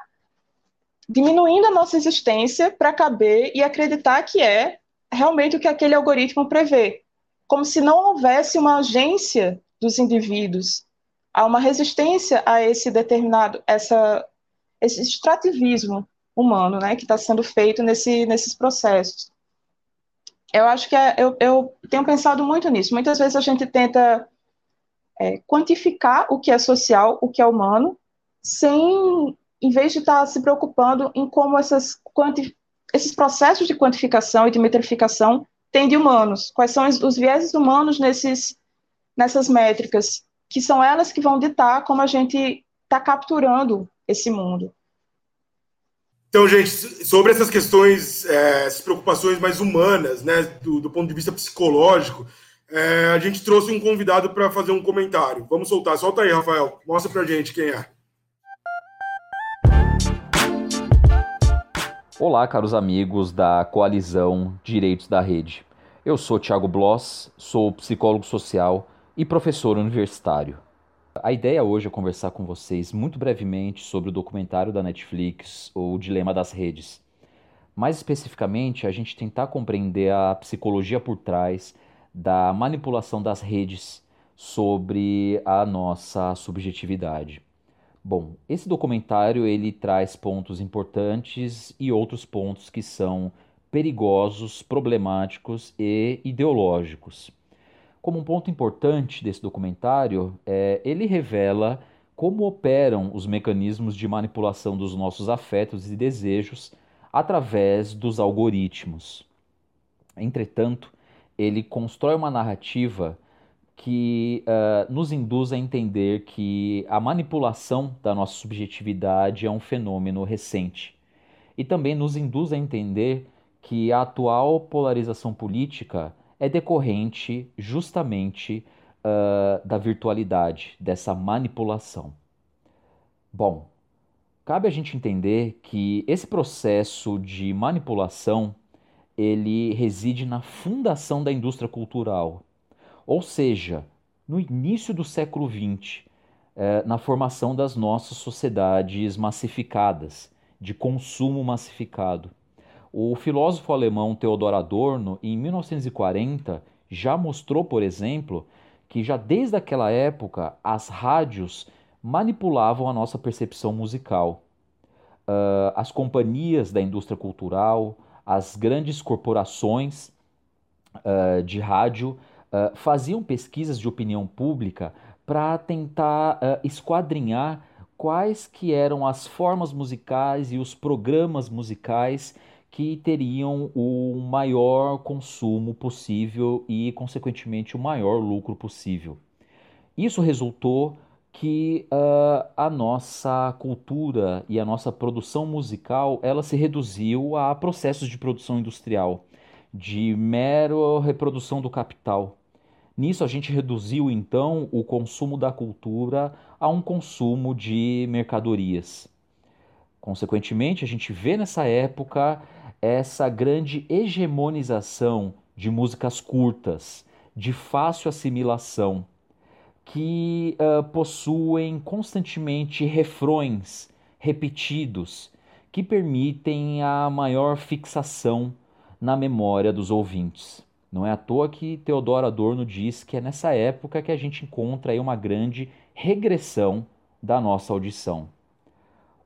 diminuindo a nossa existência para caber e acreditar que é realmente o que aquele algoritmo prevê, como se não houvesse uma agência dos indivíduos, há uma resistência a esse determinado, essa, esse extrativismo humano, né, que está sendo feito nesse, nesses processos. Eu acho que é, eu, eu tenho pensado muito nisso. Muitas vezes a gente tenta é, quantificar o que é social, o que é humano, sem, em vez de estar se preocupando em como essas quanti, esses processos de quantificação e de metrificação têm de humanos, quais são os, os vieses humanos nesses, nessas métricas, que são elas que vão ditar como a gente está capturando esse mundo. Então, gente, sobre essas questões, é, essas preocupações mais humanas, né, do, do ponto de vista psicológico, é, a gente trouxe um convidado para fazer um comentário. Vamos soltar. Solta aí, Rafael. Mostra para gente quem é. Olá, caros amigos da Coalizão Direitos da Rede. Eu sou Thiago Bloss, sou psicólogo social e professor universitário. A ideia hoje é conversar com vocês muito brevemente sobre o documentário da Netflix, O Dilema das Redes. Mais especificamente, a gente tentar compreender a psicologia por trás da manipulação das redes sobre a nossa subjetividade. Bom, esse documentário ele traz pontos importantes e outros pontos que são perigosos, problemáticos e ideológicos. Como um ponto importante desse documentário, é, ele revela como operam os mecanismos de manipulação dos nossos afetos e desejos através dos algoritmos. Entretanto, ele constrói uma narrativa que uh, nos induz a entender que a manipulação da nossa subjetividade é um fenômeno recente. E também nos induz a entender que a atual polarização política é decorrente justamente uh, da virtualidade, dessa manipulação. Bom, cabe a gente entender que esse processo de manipulação ele reside na fundação da indústria cultural, ou seja, no início do século XX, eh, na formação das nossas sociedades massificadas, de consumo massificado. O filósofo alemão Theodor Adorno, em 1940, já mostrou, por exemplo, que já desde aquela época as rádios manipulavam a nossa percepção musical. Uh, as companhias da indústria cultural, as grandes corporações uh, de rádio uh, faziam pesquisas de opinião pública para tentar esquadrinhar quais que eram as formas musicais e os programas musicais que teriam o maior consumo possível e, consequentemente, o maior lucro possível. Isso resultou que uh, a nossa cultura e a nossa produção musical ela se reduziu a processos de produção industrial, de mero reprodução do capital. Nisso a gente reduziu então o consumo da cultura a um consumo de mercadorias. Consequentemente, a gente vê nessa época essa grande hegemonização de músicas curtas, de fácil assimilação, que uh, possuem constantemente refrões repetidos que permitem a maior fixação na memória dos ouvintes. Não é à toa que Teodoro Adorno diz que é nessa época que a gente encontra uma grande regressão da nossa audição.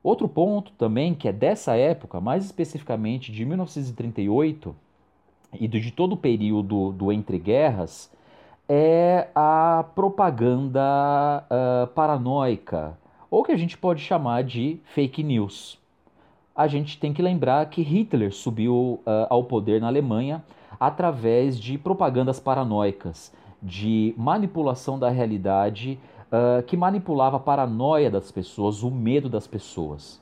Outro ponto também, que é dessa época, mais especificamente de 1938 e de todo o período do entre guerras, é a propaganda uh, paranoica, ou que a gente pode chamar de fake news. A gente tem que lembrar que Hitler subiu uh, ao poder na Alemanha através de propagandas paranoicas, de manipulação da realidade uh, que manipulava a paranoia das pessoas, o medo das pessoas.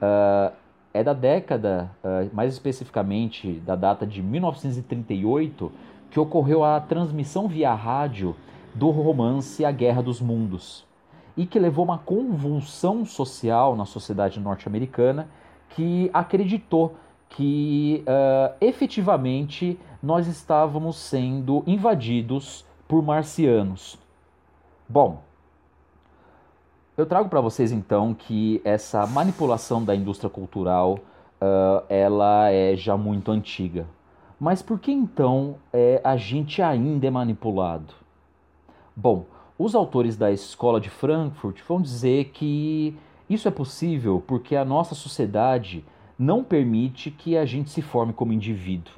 Uh, é da década, uh, mais especificamente da data de 1938, que ocorreu a transmissão via rádio do romance A Guerra dos Mundos. e que levou uma convulsão social na sociedade norte-americana que acreditou que uh, efetivamente nós estávamos sendo invadidos por marcianos. Bom, eu trago para vocês então que essa manipulação da indústria cultural uh, ela é já muito antiga. Mas por que então é, a gente ainda é manipulado? Bom, os autores da escola de Frankfurt vão dizer que isso é possível porque a nossa sociedade não permite que a gente se forme como indivíduo.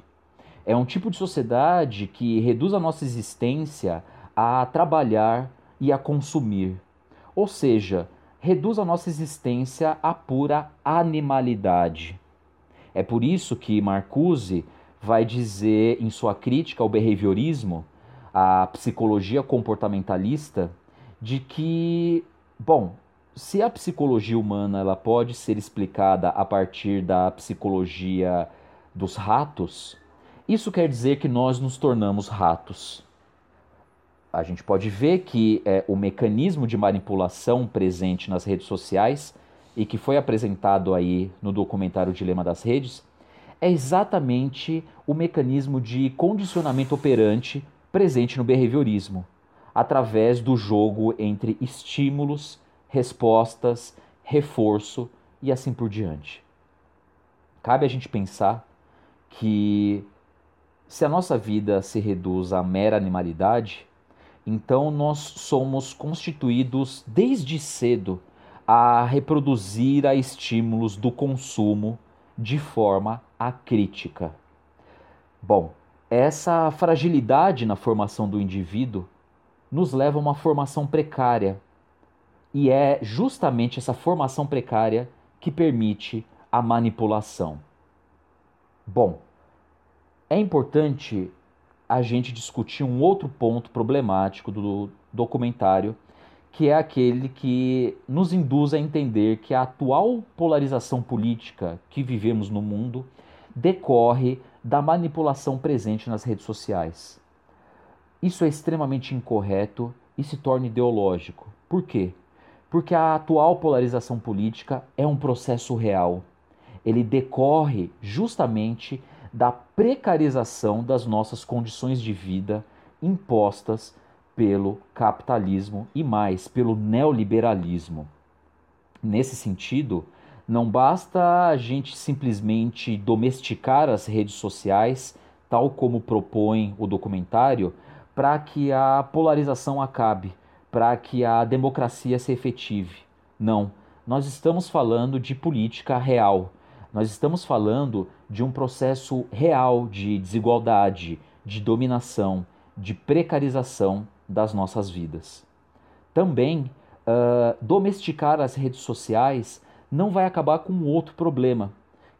É um tipo de sociedade que reduz a nossa existência a trabalhar e a consumir. Ou seja, reduz a nossa existência à pura animalidade. É por isso que Marcuse vai dizer em sua crítica ao behaviorismo, a psicologia comportamentalista, de que, bom, se a psicologia humana ela pode ser explicada a partir da psicologia dos ratos, isso quer dizer que nós nos tornamos ratos. A gente pode ver que é, o mecanismo de manipulação presente nas redes sociais e que foi apresentado aí no documentário Dilema das Redes é exatamente o mecanismo de condicionamento operante presente no behaviorismo, através do jogo entre estímulos, respostas, reforço e assim por diante. Cabe a gente pensar que se a nossa vida se reduz à mera animalidade, então nós somos constituídos desde cedo a reproduzir a estímulos do consumo de forma acrítica. Bom, essa fragilidade na formação do indivíduo nos leva a uma formação precária. E é justamente essa formação precária que permite a manipulação. Bom, é importante a gente discutir um outro ponto problemático do documentário, que é aquele que nos induz a entender que a atual polarização política que vivemos no mundo decorre da manipulação presente nas redes sociais. Isso é extremamente incorreto e se torna ideológico. Por quê? Porque a atual polarização política é um processo real. Ele decorre justamente da precarização das nossas condições de vida impostas pelo capitalismo e mais pelo neoliberalismo. Nesse sentido, não basta a gente simplesmente domesticar as redes sociais, tal como propõe o documentário, para que a polarização acabe, para que a democracia se efetive. Não, nós estamos falando de política real. Nós estamos falando de um processo real de desigualdade, de dominação, de precarização das nossas vidas. Também, uh, domesticar as redes sociais não vai acabar com outro problema,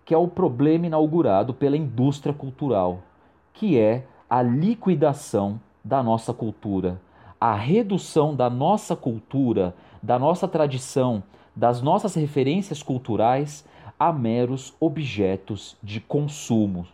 que é o problema inaugurado pela indústria cultural, que é a liquidação da nossa cultura, a redução da nossa cultura, da nossa tradição, das nossas referências culturais a meros objetos de consumo,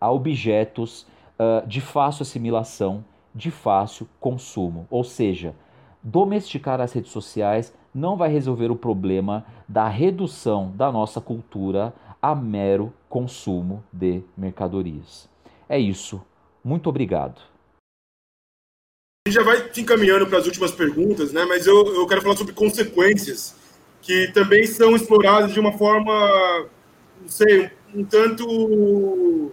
a objetos uh, de fácil assimilação, de fácil consumo. Ou seja, domesticar as redes sociais não vai resolver o problema da redução da nossa cultura a mero consumo de mercadorias. É isso. Muito obrigado. A gente já vai se encaminhando para as últimas perguntas, né? mas eu, eu quero falar sobre consequências que também são exploradas de uma forma, não sei, um tanto.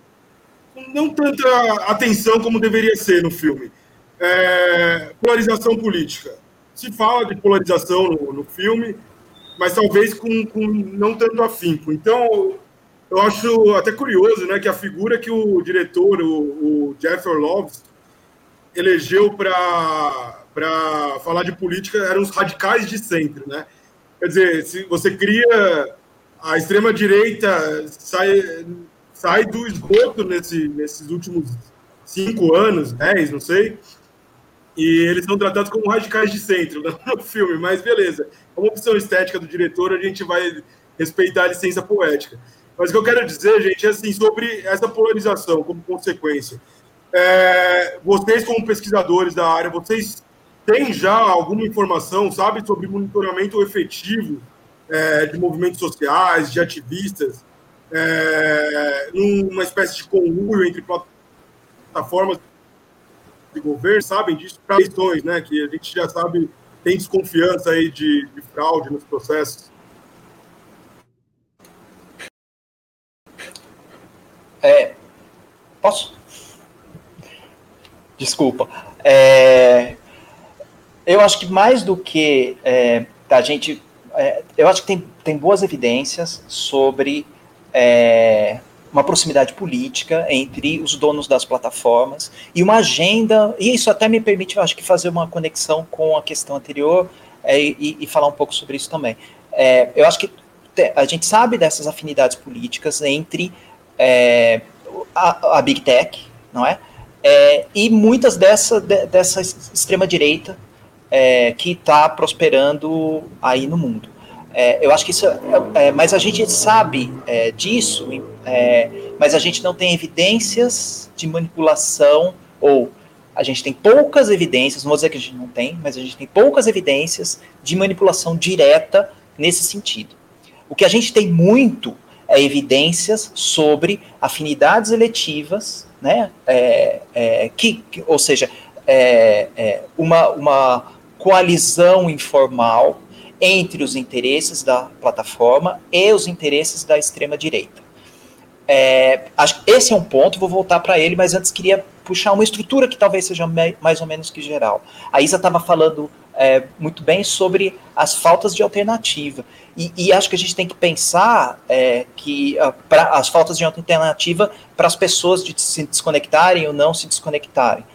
não tanta atenção como deveria ser no filme. É, polarização política se fala de polarização no, no filme, mas talvez com, com, não tanto afinco. Então, eu acho até curioso né, que a figura que o diretor, o, o Jeff Orloves, elegeu para falar de política eram os radicais de centro. Né? Quer dizer, se você cria a extrema-direita sai, sai do esgoto nesse, nesses últimos cinco anos, dez, não sei, e eles são tratados como radicais de centro né, no filme, mas beleza. Como opção estética do diretor, a gente vai respeitar a licença poética. Mas o que eu quero dizer, gente, é assim, sobre essa polarização como consequência. É, vocês, como pesquisadores da área, vocês tem já alguma informação, sabe, sobre monitoramento efetivo é, de movimentos sociais, de ativistas, é, numa espécie de conluio entre plataformas de governo, sabem disso para eleições, né? Que a gente já sabe tem desconfiança aí de, de fraude nos processos. É, posso? Desculpa. É, eu acho que mais do que é, a gente. É, eu acho que tem, tem boas evidências sobre é, uma proximidade política entre os donos das plataformas e uma agenda, e isso até me permite, eu acho que, fazer uma conexão com a questão anterior é, e, e, falar um pouco sobre isso também. É, eu acho que a gente sabe dessas afinidades políticas entre é, a, a, Big Tech, não é? é e muitas dessa, de, dessa extrema-direita é, que está prosperando aí no mundo. É, eu acho que isso. É, é mas a gente sabe é, disso, é, mas a gente não tem evidências de manipulação, ou a gente tem poucas evidências, não vou dizer que a gente não tem, mas a gente tem poucas evidências de manipulação direta nesse sentido. O que a gente tem muito é evidências sobre afinidades eletivas, né? É, é, que, que, ou seja, uma, uma coalizão informal entre os interesses da plataforma e os interesses da extrema-direita. É, esse é um ponto, vou voltar para ele, mas antes queria puxar uma estrutura que talvez seja mais ou menos que geral. A Isa estava falando é, muito bem sobre as faltas de alternativa. E, e, acho que a gente tem que pensar é, que uh, pra, as faltas de alternativa para as pessoas de se desconectarem ou não se desconectarem.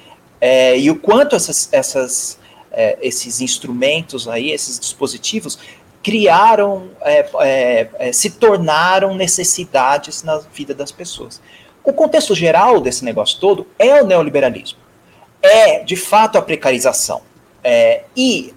É, e o quanto essas, essas é, esses instrumentos aí, esses dispositivos, criaram, é, é, é, se tornaram necessidades na vida das pessoas. O contexto geral desse negócio todo é o neoliberalismo. É, de fato, a precarização. É, e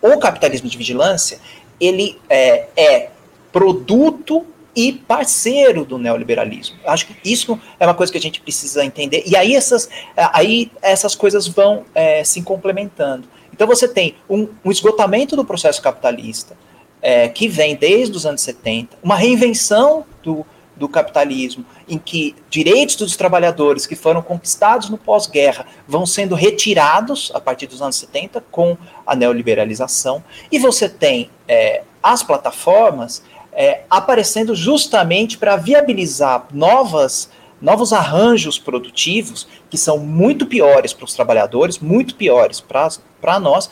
o capitalismo de vigilância, ele é, é produto e parceiro do neoliberalismo. Acho que isso é uma coisa que a gente precisa entender. E aí essas, aí essas coisas vão é, se complementando. Então você tem um, um esgotamento do processo capitalista, é, que vem desde os anos 70, uma reinvenção do, do capitalismo, em que direitos dos trabalhadores que foram conquistados no pós-guerra vão sendo retirados a partir dos anos 70 com a neoliberalização, e você tem é, as plataformas é, aparecendo justamente para viabilizar novas novos arranjos produtivos que são muito piores para os trabalhadores, muito piores para nós,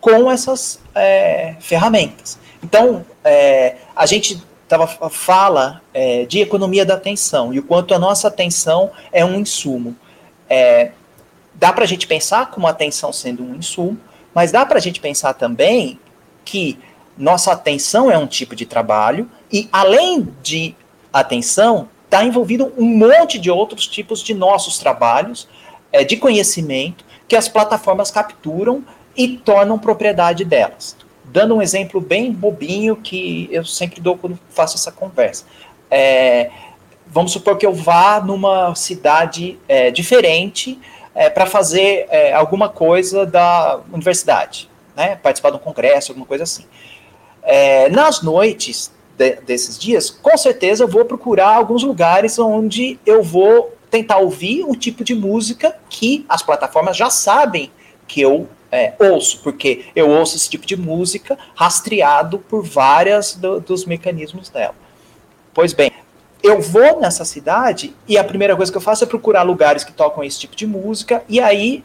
com essas é, ferramentas. Então, é, a gente tava, fala é, de economia da atenção e o quanto a nossa atenção é um insumo. É, dá para a gente pensar como a atenção sendo um insumo, mas dá para a gente pensar também que nossa atenção é um tipo de trabalho e, além de atenção, está envolvido um monte de outros tipos de nossos trabalhos, é, de conhecimento, que as plataformas capturam e tornam propriedade delas. Dando um exemplo bem bobinho que eu sempre dou quando faço essa conversa. É, vamos supor que eu vá numa cidade é, diferente é, para fazer é, alguma coisa da universidade, né, participar de um congresso, alguma coisa assim. É, nas noites de, desses dias, com certeza eu vou procurar alguns lugares onde eu vou tentar ouvir o tipo de música que as plataformas já sabem que eu é, ouço, porque eu ouço esse tipo de música rastreado por várias do, dos mecanismos dela. Pois bem, eu vou nessa cidade e a primeira coisa que eu faço é procurar lugares que tocam esse tipo de música e aí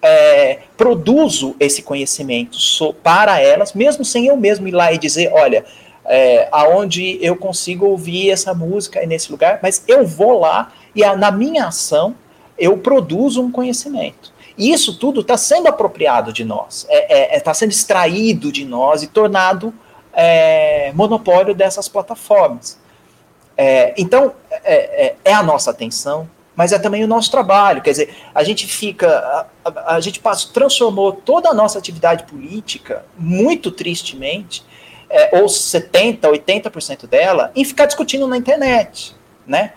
é, produzo esse conhecimento para elas, mesmo sem eu mesmo ir lá e dizer, olha, é, aonde eu consigo ouvir essa música nesse lugar, mas eu vou lá e a, na minha ação eu produzo um conhecimento. E isso tudo está sendo apropriado de nós, está é, é, é tá sendo extraído de nós e tornado é, monopólio dessas plataformas. É, então, é, a nossa atenção, mas é também o nosso trabalho. Quer dizer, a gente fica, a, a, a gente passou, transformou toda a nossa atividade política, muito tristemente, é, ou 70%, 80% dela, em ficar discutindo na internet, né?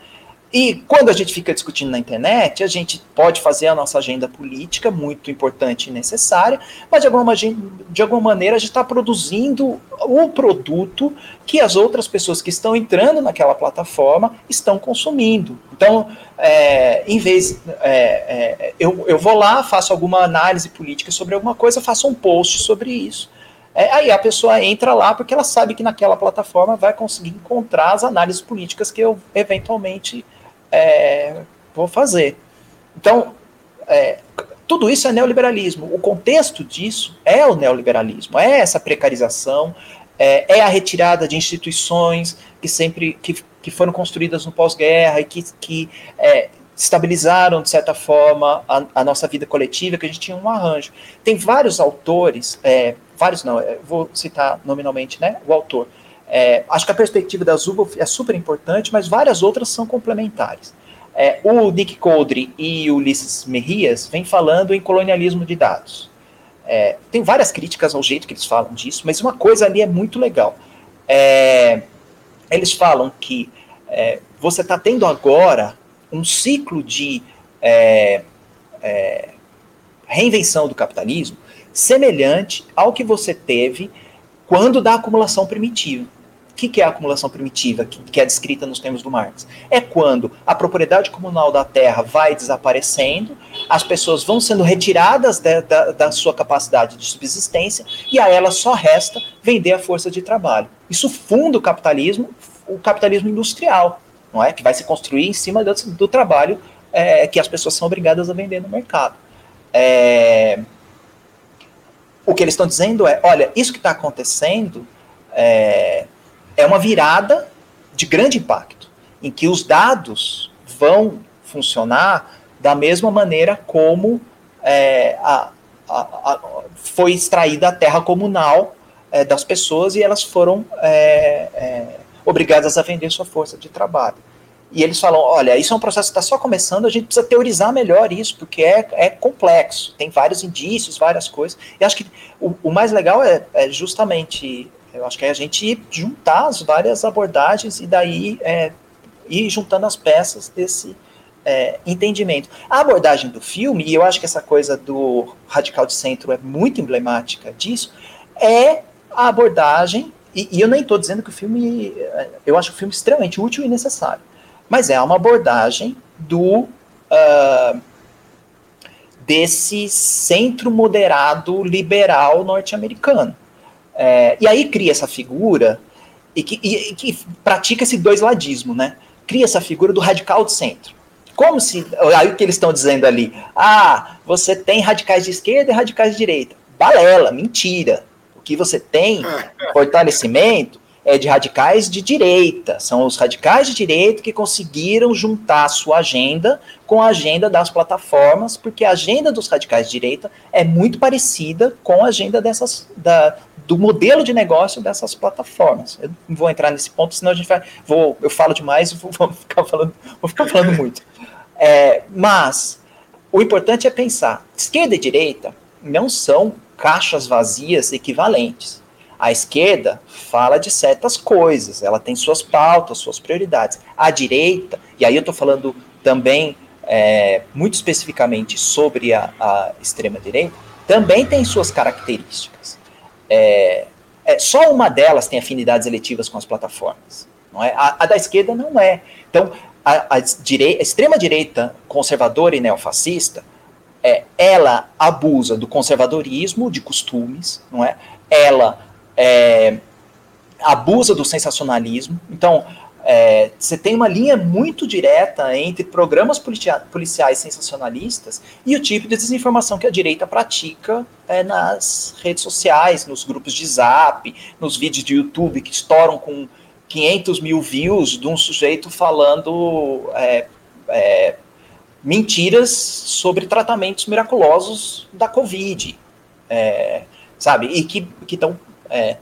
e quando a gente fica discutindo na internet, a gente pode fazer a nossa agenda política, muito importante e necessária, mas de alguma, de alguma maneira a gente está produzindo o produto que as outras pessoas que estão entrando naquela plataforma estão consumindo. Então, é, em vez. É, é, eu, eu vou lá, faço alguma análise política sobre alguma coisa, faço um post sobre isso. É, aí a pessoa entra lá porque ela sabe que naquela plataforma vai conseguir encontrar as análises políticas que eu eventualmente é, vou fazer. Então, é, tudo isso é neoliberalismo. O contexto disso é o neoliberalismo, é essa precarização, é, é a retirada de instituições que sempre que, que foram construídas no pós-guerra e que, que é, estabilizaram, de certa forma, a, a, nossa vida coletiva, que a gente tinha um arranjo. Tem vários autores, é, vários não, é, vou citar nominalmente né, o autor, é, acho que a perspectiva da Zuboff é super importante, mas várias outras são complementares. É, o Nick Coldre e o Ulisses Merrias vêm falando em colonialismo de dados. É, tem várias críticas ao jeito que eles falam disso, mas uma coisa ali é muito legal. É, eles falam que é, você está tendo agora um ciclo de é, reinvenção do capitalismo semelhante ao que você teve quando da acumulação primitiva que, que é a acumulação primitiva, que, que, é descrita nos termos do Marx? É quando a propriedade comunal da terra vai desaparecendo, as pessoas vão sendo retiradas da, da sua capacidade de subsistência e a elas só resta vender a força de trabalho. Isso funda o capitalismo, o capitalismo industrial, não é? Que vai se construir em cima do, do trabalho é, que as pessoas são obrigadas a vender no mercado. É, o que eles estão dizendo é, olha, isso que está acontecendo é, é uma virada de grande impacto, em que os dados vão funcionar da mesma maneira como é, a, a, a, foi extraída a terra comunal é, das pessoas e elas foram é, é obrigadas a vender sua força de trabalho. E eles falam: olha, isso é um processo que está só começando, a gente precisa teorizar melhor isso, porque é, é complexo, tem vários indícios, várias coisas. E acho que o, o mais legal é, é justamente eu acho que é a gente juntar as várias abordagens e daí é, ir juntando as peças desse é, entendimento. A abordagem do filme, e eu acho que essa coisa do radical de centro é muito emblemática disso, é a abordagem, e, e eu nem estou dizendo que o filme, eu acho o filme extremamente útil e necessário, mas é uma abordagem do uh, desse centro moderado liberal norte-americano. É, e aí cria essa figura e que, e, que pratica esse dois ladismo, né? Cria essa figura do radical de centro. Como se. Aí o que eles estão dizendo ali? Ah, você tem radicais de esquerda e radicais de direita. Balela, mentira. O que você tem, fortalecimento, é de radicais de direita. São os radicais de direita que conseguiram juntar a sua agenda com a agenda das plataformas, porque a agenda dos radicais de direita é muito parecida com a agenda dessas, da, do modelo de negócio dessas plataformas. Eu não vou entrar nesse ponto, senão a gente vai. Vou, eu falo demais, vou, vou ficar falando, vou ficar falando muito. É, mas o importante é pensar: esquerda e direita não são caixas vazias equivalentes. A esquerda fala de certas coisas, ela tem suas pautas, suas prioridades. A direita, e aí eu estou falando também é, muito especificamente sobre a, a extrema-direita, também tem suas características. É, é, só uma delas tem afinidades eletivas com as plataformas. Não é? A, a da esquerda não é. Então, a, a, a extrema-direita conservadora e neofascista, é, ela abusa do conservadorismo, de costumes, não é? Ela é, abusa do sensacionalismo. Então, é, você tem uma linha muito direta entre programas policiais sensacionalistas e o tipo de desinformação que a direita pratica é, nas redes sociais, nos grupos de zap, nos vídeos de YouTube que estouram com 500 mil views de um sujeito falando é, é, mentiras sobre tratamentos miraculosos da Covid, é, sabe? E que estão é,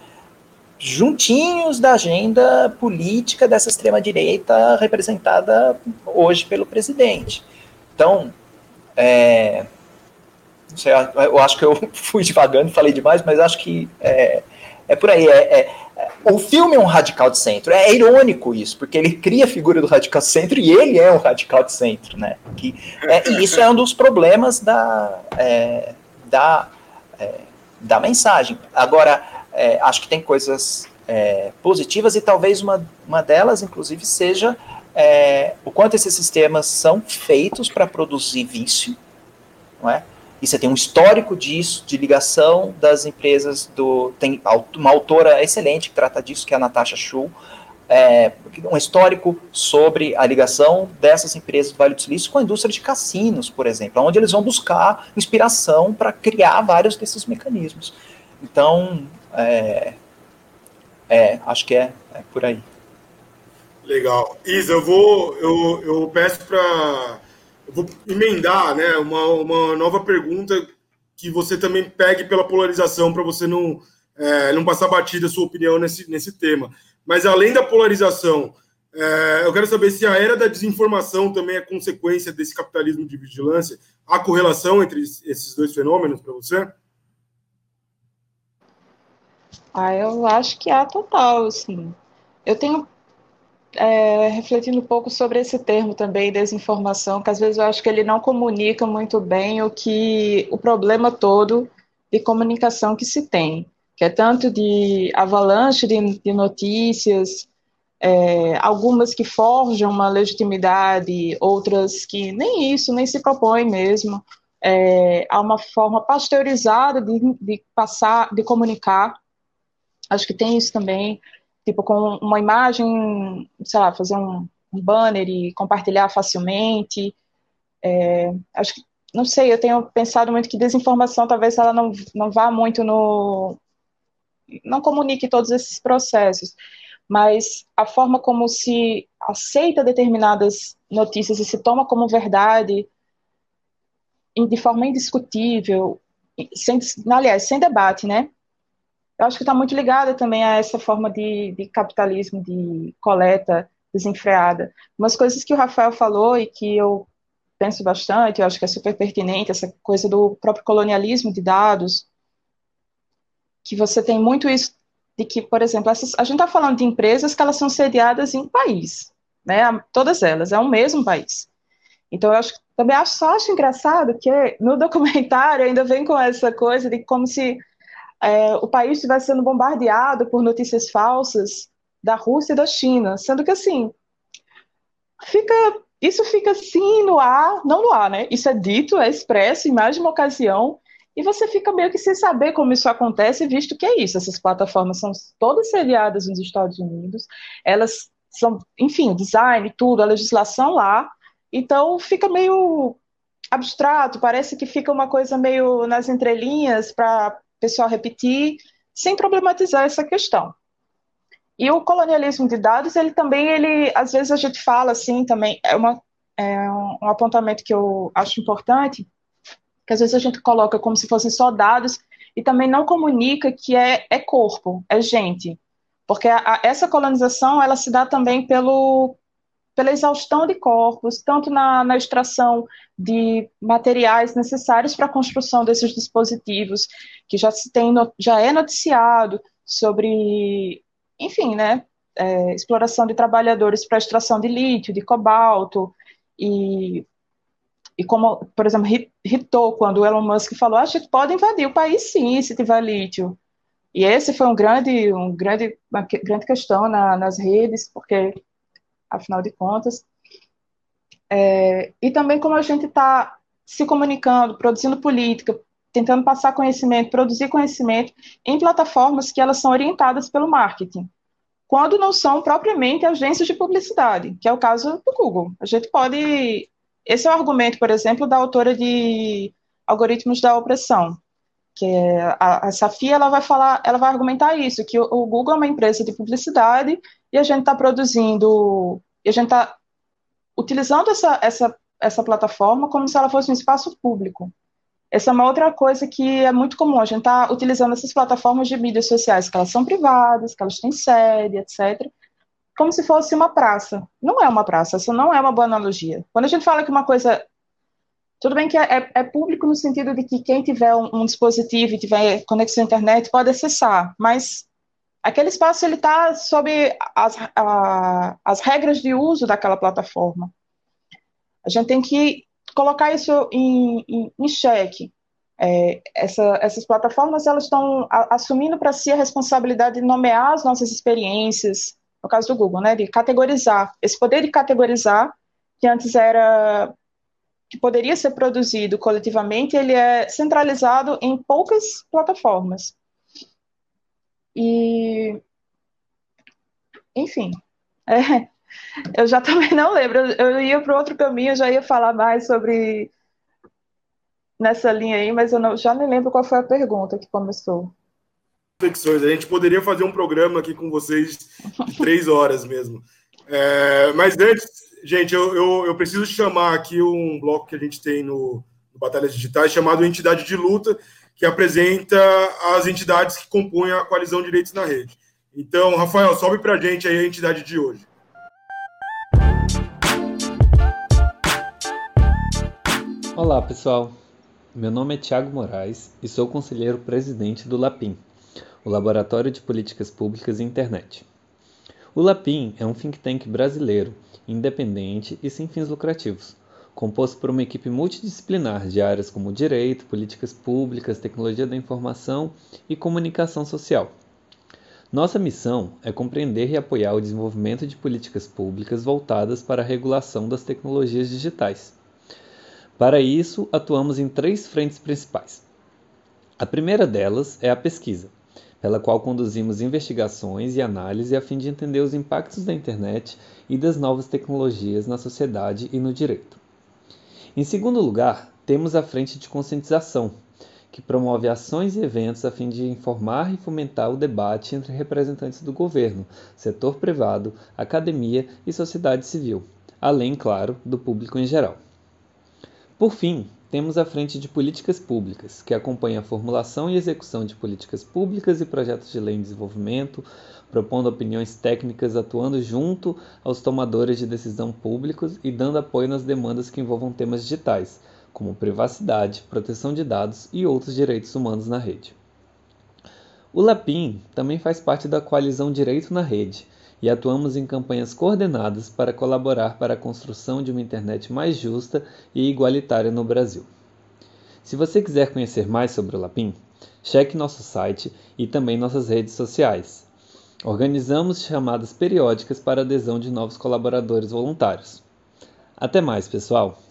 juntinhos da agenda política dessa extrema-direita representada hoje pelo presidente. Então, é, sei, eu acho que eu fui devagando, falei demais, mas acho que é, É por aí. É, é, é, o filme é um radical de centro. É irônico isso, porque ele cria a figura do radical de centro e ele é um radical de centro, né? Que, é, e isso é um dos problemas da, é, da, é, da mensagem. Agora, é, acho que tem coisas positivas e talvez uma, uma delas, inclusive, seja o quanto esses sistemas são feitos para produzir vício, não é? e você tem um histórico disso, de ligação das empresas do. Tem uma autora excelente que trata disso, que é a Natasha Schuh, é, um histórico sobre a ligação dessas empresas do Vale do Silício com a indústria de cassinos, por exemplo, onde eles vão buscar inspiração para criar vários desses mecanismos. Então, é, é acho que é, é, por aí. Legal. Isa, eu vou, eu, eu peço para eu vou emendar né, uma, uma nova pergunta que você também pegue pela polarização para você não, é, não passar batida a sua opinião nesse, nesse tema. Mas além da polarização, é, eu quero saber se a era da desinformação também é consequência desse capitalismo de vigilância. Há correlação entre esses dois fenômenos para você? Ah, eu acho que há total, sim. Eu tenho é, refletindo um pouco sobre esse termo também, desinformação, que às vezes eu acho que ele não comunica muito bem o que o problema todo de comunicação que se tem, que é tanto de avalanche de, de notícias, é, algumas que forjam uma legitimidade, outras que nem isso, nem se propõem mesmo. É, há uma forma pasteurizada de, de passar, de comunicar. Acho que tem isso também tipo com uma imagem, sei lá, fazer um, um banner e compartilhar facilmente. É, acho que, não sei, eu tenho pensado muito que desinformação talvez ela não, não vá muito no. não comunique todos esses processos, mas a forma como se aceita determinadas notícias e se toma como verdade de forma indiscutível, sem, aliás, sem debate, né? Eu acho que está muito ligada também a essa forma de, de, capitalismo, de coleta desenfreada. Umas coisas que o Rafael falou e que eu penso bastante, eu acho que é super pertinente, essa coisa do próprio colonialismo de dados, que você tem muito isso de que, por exemplo, essas, a gente está falando de empresas que elas são sediadas em país, né? Todas elas, é um mesmo país. Então, eu acho, também acho, só acho engraçado que no documentário ainda vem com essa coisa de como se é, o país estivesse sendo bombardeado por notícias falsas da Rússia e da China, sendo que assim fica isso fica assim no ar, não no ar, né? Isso é dito, é expresso em mais de uma ocasião, e você fica meio que sem saber como isso acontece, visto que é isso. Essas plataformas são todas seriadas nos Estados Unidos, elas são, enfim, design, tudo, a legislação lá, então fica meio abstrato, parece que fica uma coisa meio nas entrelinhas para pessoal repetir, sem problematizar essa questão. E o colonialismo de dados, ele também, ele, às vezes a gente fala assim também, é, uma, é um, apontamento que eu acho importante, que às vezes a gente coloca como se fossem só dados e também não comunica que é, é corpo, é gente. Porque a, a, essa colonização, ela se dá também pelo, pela exaustão de corpos, tanto na, na extração de materiais necessários para a construção desses dispositivos, que já se tem, já é noticiado sobre, enfim, né, é, exploração de trabalhadores para extração de lítio, de cobalto, e, e como, por exemplo, irritou quando o Elon Musk falou, ah, a gente pode invadir o país sim, se tiver lítio. E esse foi um grande, um grande, uma grande questão na, nas redes, porque afinal de contas. É, e também como a gente está se comunicando, produzindo política, tentando passar conhecimento, produzir conhecimento em plataformas que elas são orientadas pelo marketing, quando não são propriamente agências de publicidade, que é o caso do Google. A gente pode. Esse é o argumento, por exemplo, da autora de Algoritmos da Opressão, que é a, a Safia, ela vai falar, ela vai argumentar isso, que o, o Google é uma empresa de publicidade e a gente está produzindo, e a gente está utilizando essa, essa, essa plataforma como se ela fosse um espaço público. Essa é uma outra coisa que é muito comum, a gente está utilizando essas plataformas de mídias sociais, que elas são privadas, que elas têm sede, etc., como se fosse uma praça. Não é uma praça, isso não é uma boa analogia. Quando a gente fala que uma coisa. Tudo bem que é, é, é público no sentido de que quem tiver um, um dispositivo e tiver conexão à internet pode acessar, mas aquele espaço ele está sob as, a, as regras de uso daquela plataforma. A gente tem que colocar isso em, em, em xeque. É, essa, essas plataformas elas estão assumindo para si a responsabilidade de nomear as nossas experiências, no caso do Google, né, de categorizar, esse poder de categorizar, que antes era que poderia ser produzido coletivamente, ele é centralizado em poucas plataformas. E, enfim, é, eu já também não lembro. Eu ia para outro caminho, eu já ia falar mais sobre nessa linha aí, mas eu não, já nem lembro qual foi a pergunta que começou. Reflexões. A gente poderia fazer um programa aqui com vocês de três horas mesmo. É, mas antes, gente, eu, eu, eu, preciso chamar aqui um bloco que a gente tem no, no Batalhas Digitais chamado Entidade de Luta, que apresenta as entidades que compõem a coalizão Direitos na Rede. Então, Rafael, sobe para a gente aí a entidade de hoje. Olá, pessoal. Meu nome é Tiago Moraes e sou conselheiro presidente do LAPIM, o Laboratório de Políticas Públicas e Internet. O LAPIM é um think tank brasileiro, independente e sem fins lucrativos, composto por uma equipe multidisciplinar de áreas como direito, políticas públicas, tecnologia da informação e comunicação social. Nossa missão é compreender e apoiar o desenvolvimento de políticas públicas voltadas para a regulação das tecnologias digitais. Para isso, atuamos em três frentes principais. A primeira delas é a pesquisa, pela qual conduzimos investigações e análise a fim de entender os impactos da internet e das novas tecnologias na sociedade e no direito. Em segundo lugar, temos a frente de conscientização, que promove ações e eventos a fim de informar e fomentar o debate entre representantes do governo, setor privado, academia e sociedade civil, além, claro, do público em geral. Por fim, temos a frente de políticas públicas, que acompanha a formulação e execução de políticas públicas e projetos de lei em desenvolvimento, propondo opiniões técnicas, atuando junto aos tomadores de decisão públicos e dando apoio nas demandas que envolvam temas digitais, como privacidade, proteção de dados e outros direitos humanos na rede. O LAPIM também faz parte da coalizão Direito na Rede e atuamos em campanhas coordenadas para colaborar para a construção de uma internet mais justa e igualitária no Brasil. Se você quiser conhecer mais sobre o LAPIM, cheque nosso site e também nossas redes sociais. Organizamos chamadas periódicas para adesão de novos colaboradores voluntários. Até mais, pessoal!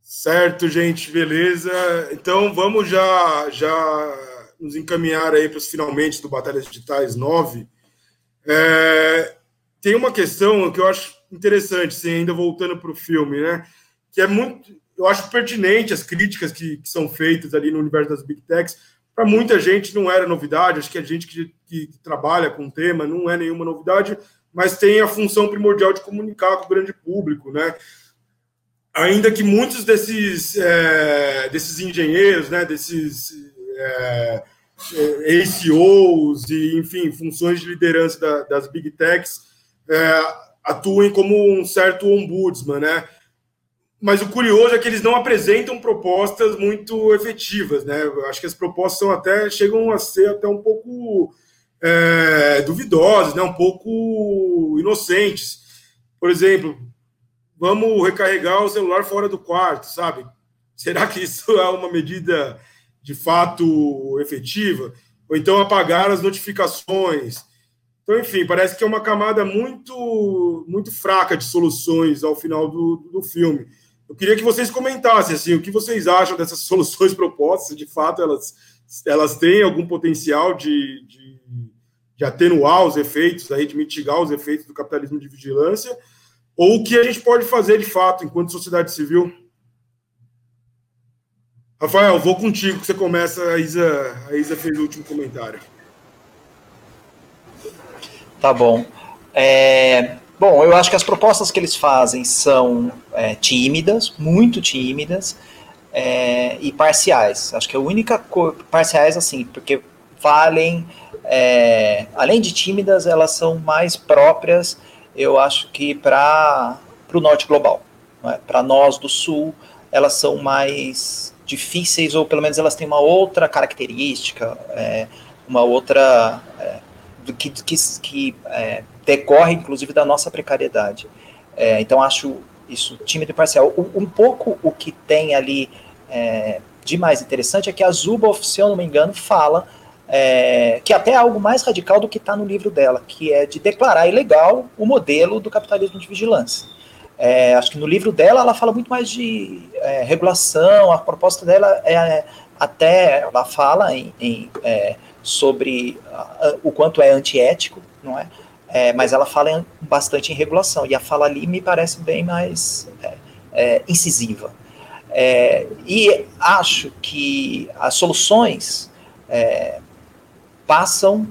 Certo, gente, beleza. Então vamos já, já nos encaminhar aí para os finalmente do Batalhas Digitais 9. É, tem uma questão que eu acho interessante, assim, ainda voltando para o filme, né? Que é muito. Eu acho pertinente as críticas que, que são feitas ali no universo das Big Techs, para muita gente não era novidade, acho que a gente que, que, trabalha com o tema não é nenhuma novidade, mas tem a função primordial de comunicar com o grande público, né? Ainda que muitos desses, é, desses engenheiros, né, desses é ACOs e, enfim, funções de liderança da, das Big Techs é, atuem como um certo ombudsman, né? mas o curioso é que eles não apresentam propostas muito efetivas, né? Acho que as propostas são até chegam a ser até um pouco é, duvidosas, né? Um pouco inocentes. Por exemplo, vamos recarregar o celular fora do quarto, sabe? Será que isso é uma medida de fato efetiva? Ou então apagar as notificações? Então, enfim, parece que é uma camada muito muito fraca de soluções ao final do, do filme. Eu queria que vocês comentassem assim, o que vocês acham dessas soluções propostas. De fato, elas, elas têm algum potencial de, de, de atenuar os efeitos, aí, de mitigar os efeitos do capitalismo de vigilância, ou o que a gente pode fazer de fato enquanto sociedade civil? Rafael, vou contigo que você começa. A Isa, a Isa fez o último comentário. Tá bom. É, Bom, eu acho que as propostas que eles fazem são é, tímidas, muito tímidas é, e parciais. Acho que a única coisa. Parciais, assim, porque valem. É, além de tímidas, elas são mais próprias, eu acho que para o norte global. É? Para nós do sul, elas são mais difíceis, ou pelo menos elas têm uma outra característica, é, uma outra é, que, que, que é, decorre, inclusive, da nossa precariedade. É, então, acho isso tímido e parcial. Um, um pouco o que tem ali é, de mais interessante é que a Zuboff, se eu não me engano, fala é, que até é algo mais radical do que está no livro dela, que é de declarar ilegal o modelo do capitalismo de vigilância. É, acho que no livro dela ela fala muito mais de é, regulação, a proposta dela é até, ela fala em, em é, sobre o quanto é antiético, não é? é mas ela fala bastante em regulação, e a fala ali me parece bem mais é, é, incisiva. É, e acho que as soluções é, passam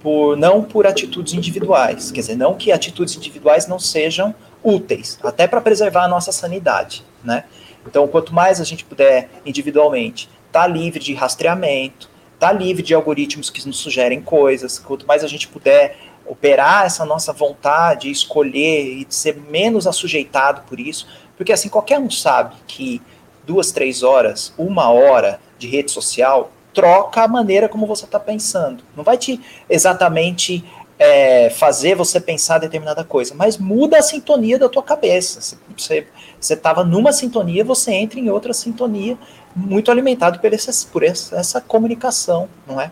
por não por atitudes individuais, quer dizer, não que atitudes individuais não sejam úteis, até para preservar a nossa sanidade, né? Então, quanto mais a gente puder individualmente estar tá livre de rastreamento, estar tá livre de algoritmos que nos sugerem coisas, quanto mais a gente puder operar essa nossa vontade, escolher e ser menos assujeitado por isso, porque assim, qualquer um sabe que duas, três horas, uma hora de rede social troca a maneira como você está pensando. Não vai te exatamente é, fazer você pensar determinada coisa, mas muda a sintonia da tua cabeça. Você estava numa sintonia, você entra em outra sintonia, muito alimentado por, esse, por essa, essa comunicação, não é?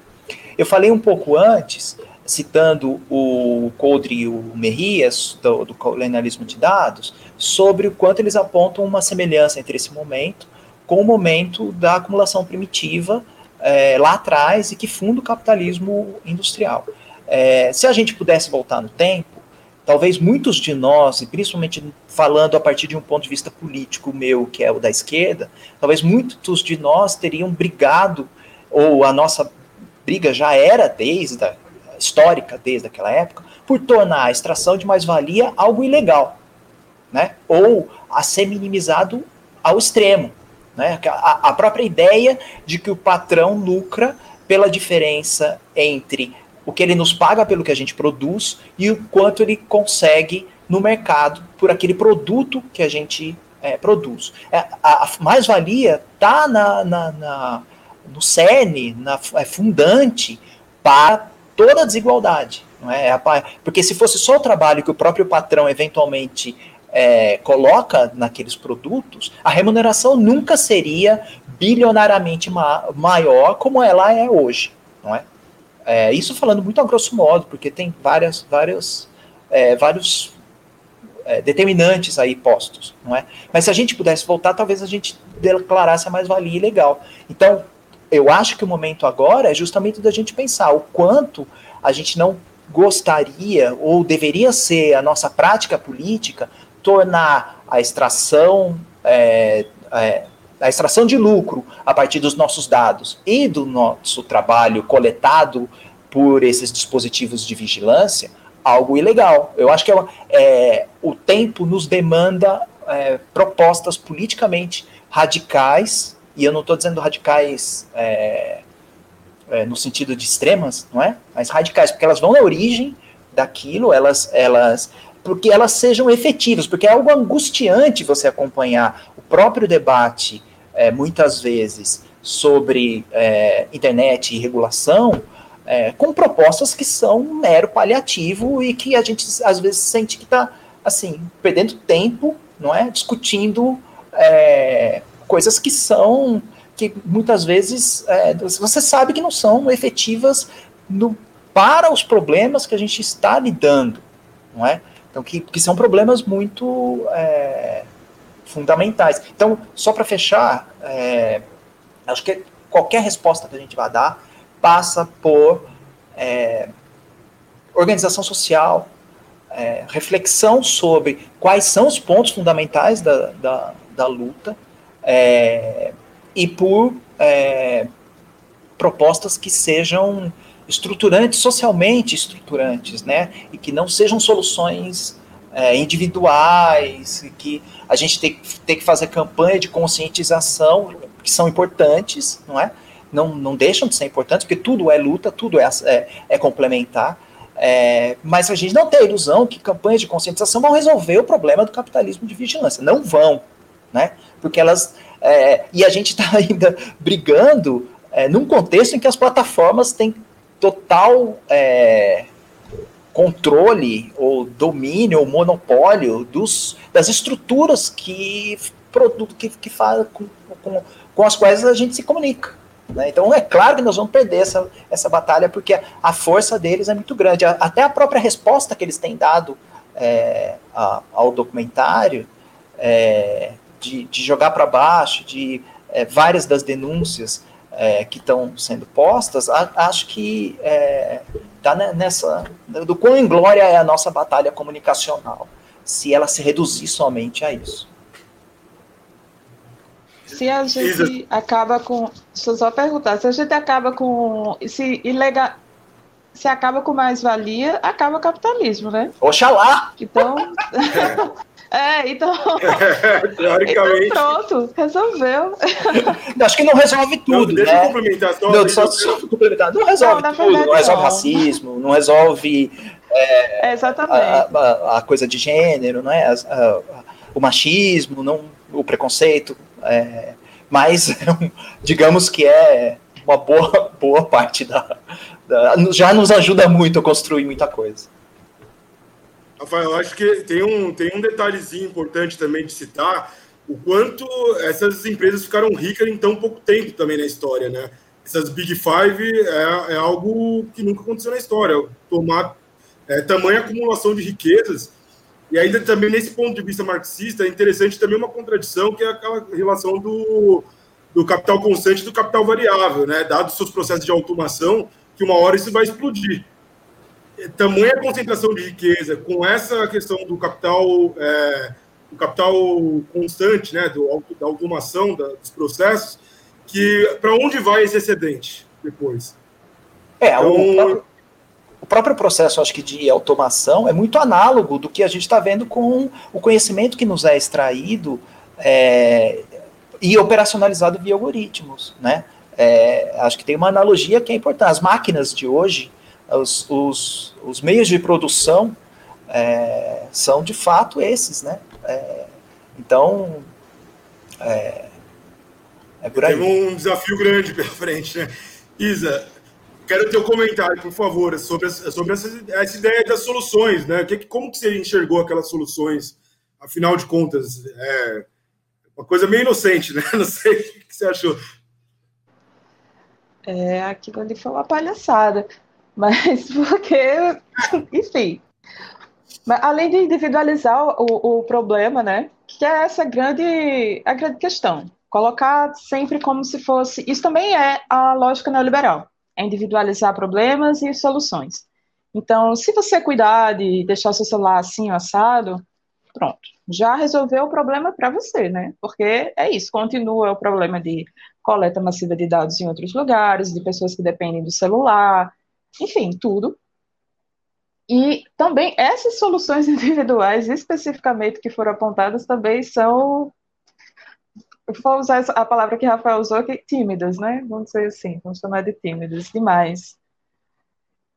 Eu falei um pouco antes, citando o Coldre e o Merrias, do, do colonialismo de dados, sobre o quanto eles apontam uma semelhança entre esse momento com o momento da acumulação primitiva é, lá atrás e que funda o capitalismo industrial. É, se a gente pudesse voltar no tempo, talvez muitos de nós, e principalmente falando a partir de um ponto de vista político meu, que é o da esquerda, talvez muitos de nós teriam brigado, ou a nossa briga já era desde a, histórica, desde aquela época, por tornar a extração de mais-valia algo ilegal, né? ou a ser minimizado ao extremo. Né? A, a própria ideia de que o patrão lucra pela diferença entre o que ele nos paga pelo que a gente produz e o quanto ele consegue no mercado por aquele produto que a gente é, produz. É, a, mais-valia está na, na, na, no cerne, na é fundante para toda a desigualdade. Não é? é porque se fosse só o trabalho que o próprio patrão eventualmente é, coloca naqueles produtos, a remuneração nunca seria bilionariamente ma maior como ela é hoje, não é? É, isso falando muito a grosso modo, porque tem várias, várias, é, vários é, determinantes aí postos, não é? Mas se a gente pudesse voltar, talvez a gente declarasse a mais-valia legal. Então, eu acho que o momento agora é justamente da gente pensar o quanto a gente não gostaria ou deveria ser a nossa prática política tornar a extração é, é, a extração de lucro a partir dos nossos dados e do nosso trabalho coletado por esses dispositivos de vigilância, algo ilegal. Eu acho que é, é o tempo nos demanda é, propostas politicamente radicais, e eu não estou dizendo radicais é, é, no sentido de extremas, não é? Mas radicais, porque elas vão na origem daquilo, elas, elas porque elas sejam efetivas, porque é algo angustiante você acompanhar o próprio debate, é, muitas vezes, sobre é, internet e regulação, é, com propostas que são um mero paliativo e que a gente às vezes sente que está assim perdendo tempo, não é, discutindo é, coisas que são que muitas vezes é, você sabe que não são efetivas no, para os problemas que a gente está lidando, não é? Então, que, que são problemas muito é, fundamentais. Então, só para fechar, é, acho que qualquer resposta que a gente vai dar passa por é, organização social, é, reflexão sobre quais são os pontos fundamentais da, da, da luta é, e por é, propostas que sejam estruturantes, socialmente estruturantes, né? E que não sejam soluções é, individuais, que a gente tem, tem que fazer campanha de conscientização, que são importantes, não é? Não, não deixam de ser importantes, porque tudo é luta, tudo é, é, é complementar. É, mas a gente não tem a ilusão que campanhas de conscientização vão resolver o problema do capitalismo de vigilância. Não vão, né? Porque elas. É, e a gente está ainda brigando é, num contexto em que as plataformas têm total é, controle ou domínio ou monopólio dos, das estruturas que, que, que faz, com, com, com as quais a gente se comunica. Né? Então é claro que nós vamos perder essa, essa batalha porque a força deles é muito grande. Até a própria resposta que eles têm dado é, a, ao documentário é, de, de, jogar para baixo, de é, várias das denúncias é, que estão sendo postas, a, acho que está é, nessa. do quão inglória é a nossa batalha comunicacional, se ela se reduzir somente a isso. Se a gente acaba com. Deixa eu só perguntar, se a gente acaba com. Se ilegal. Se acaba com mais-valia, acaba o capitalismo, né? Oxalá! Então. É, então. Teoricamente. Então pronto, resolveu. Acho que não resolve tudo. Não, deixa né? eu complementar só. Não, só, só complementar. Não resolve não, tudo. Não resolve não. racismo, não resolve. É, Exatamente. A, a, a, coisa de gênero, não é? A, o machismo, não, o preconceito. É, mas digamos que é uma boa, boa parte da, da. Já nos ajuda muito a construir muita coisa. Rafael, acho que tem um, tem um detalhezinho importante também de citar, o quanto essas empresas ficaram ricas em tão pouco tempo também na história, né? Essas Big Five é, é algo que nunca aconteceu na história, tomar é, tamanha acumulação de riquezas, e ainda também nesse ponto de vista marxista é interessante também uma contradição, que é aquela relação do, do capital constante e do capital variável, né? Dados seus processos de automação, que uma hora isso vai explodir tamanha concentração de riqueza com essa questão do capital é, do capital constante, né, do, da automação da, dos processos, que para onde vai esse excedente depois? É, então, o, próprio, o, próprio, processo, acho que de automação é muito análogo do que a gente está vendo com o conhecimento que nos é extraído é, e operacionalizado via algoritmos, né? É, acho que tem uma analogia que é importante. As máquinas de hoje, os, os, os meios de produção é, são de fato esses, né? É, então, é, é por aí. Tem um desafio grande pela frente, né? Isa, quero ter um comentário, por favor, sobre, sobre essa, essa ideia das soluções, né? Que, como que você enxergou aquelas soluções? Afinal de contas, é uma coisa meio inocente, né? Não sei o que você achou. É, aquilo ali foi uma palhaçada. Mas porque, enfim. Mas, além de individualizar o, o problema, né? Que é essa grande, a grande questão. Colocar sempre como se fosse. Isso também é a lógica neoliberal. É individualizar problemas e soluções. Então, se você cuidar de deixar o seu celular assim, assado, pronto. Já resolveu o problema para você, né? Porque é isso, continua o problema de coleta massiva de dados em outros lugares, de pessoas que dependem do celular, enfim, tudo. E também essas soluções individuais, especificamente que foram apontadas, também são, vou usar a palavra que Rafael usou, que tímidas, né? Vamos dizer assim, vamos chamar de tímidas demais.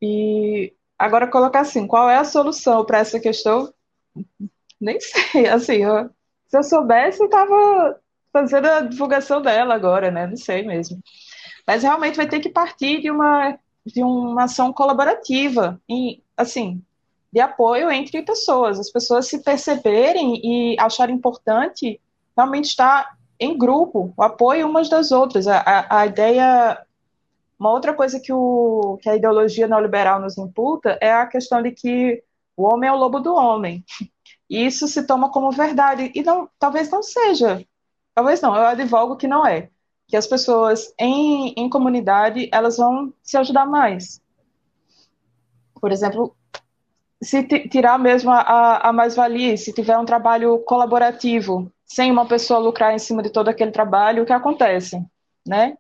E agora colocar assim, qual é a solução para essa questão? Nem sei, assim, eu, se eu soubesse, eu estava fazendo a divulgação dela agora, né? Não sei mesmo. Mas realmente vai ter que partir de uma de uma ação colaborativa, e, assim, de apoio entre pessoas, as pessoas se perceberem e acharem importante realmente estar em grupo, o apoio umas das outras. A, a, a ideia, uma outra coisa que, o, que a ideologia neoliberal nos imputa é a questão de que o homem é o lobo do homem. E isso se toma como verdade, e não, talvez não seja. Talvez não, eu advogo que não é que as pessoas em, em comunidade elas vão se ajudar mais. Por exemplo, se tirar mesmo a, a mais-valia, se tiver um trabalho colaborativo, sem uma pessoa lucrar em cima de todo aquele trabalho, o que acontece? Né?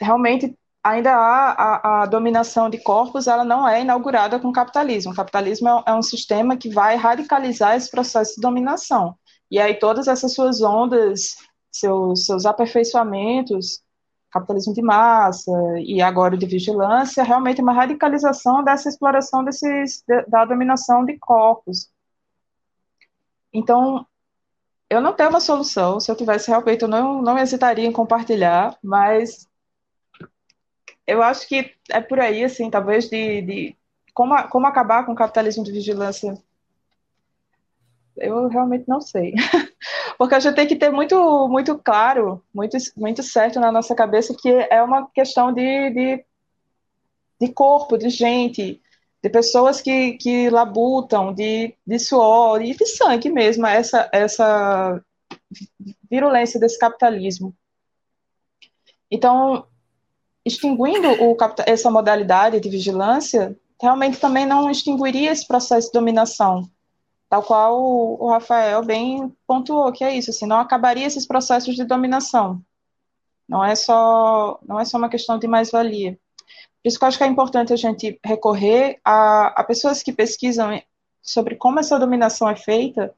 Realmente, ainda há a, a dominação de corpos, ela não é inaugurada com o capitalismo. O capitalismo é, é um sistema que vai radicalizar esse processo de dominação. E aí todas essas suas ondas seus, seus aperfeiçoamentos, capitalismo de massa e agora de vigilância, realmente uma radicalização dessa exploração desses, da dominação de corpos. Então, eu não tenho uma solução, se eu tivesse realmente, eu não, não hesitaria em compartilhar, mas eu acho que é por aí, assim, talvez de, de como, como acabar com o capitalismo de vigilância. Eu realmente não sei. Porque a gente tem que ter muito, muito claro, muito, muito certo na nossa cabeça que é uma questão de, de, de corpo, de gente, de pessoas que, que labutam, de, de suor e de sangue mesmo, essa, essa virulência desse capitalismo. Então, extinguindo o, essa modalidade de vigilância, realmente também não extinguiria esse processo de dominação, tal qual o, Rafael bem pontuou, que é isso, assim, não acabaria esses processos de dominação. Não é só, não é só uma questão de mais-valia. Por isso que eu acho que é importante a gente recorrer a, a pessoas que pesquisam sobre como essa dominação é feita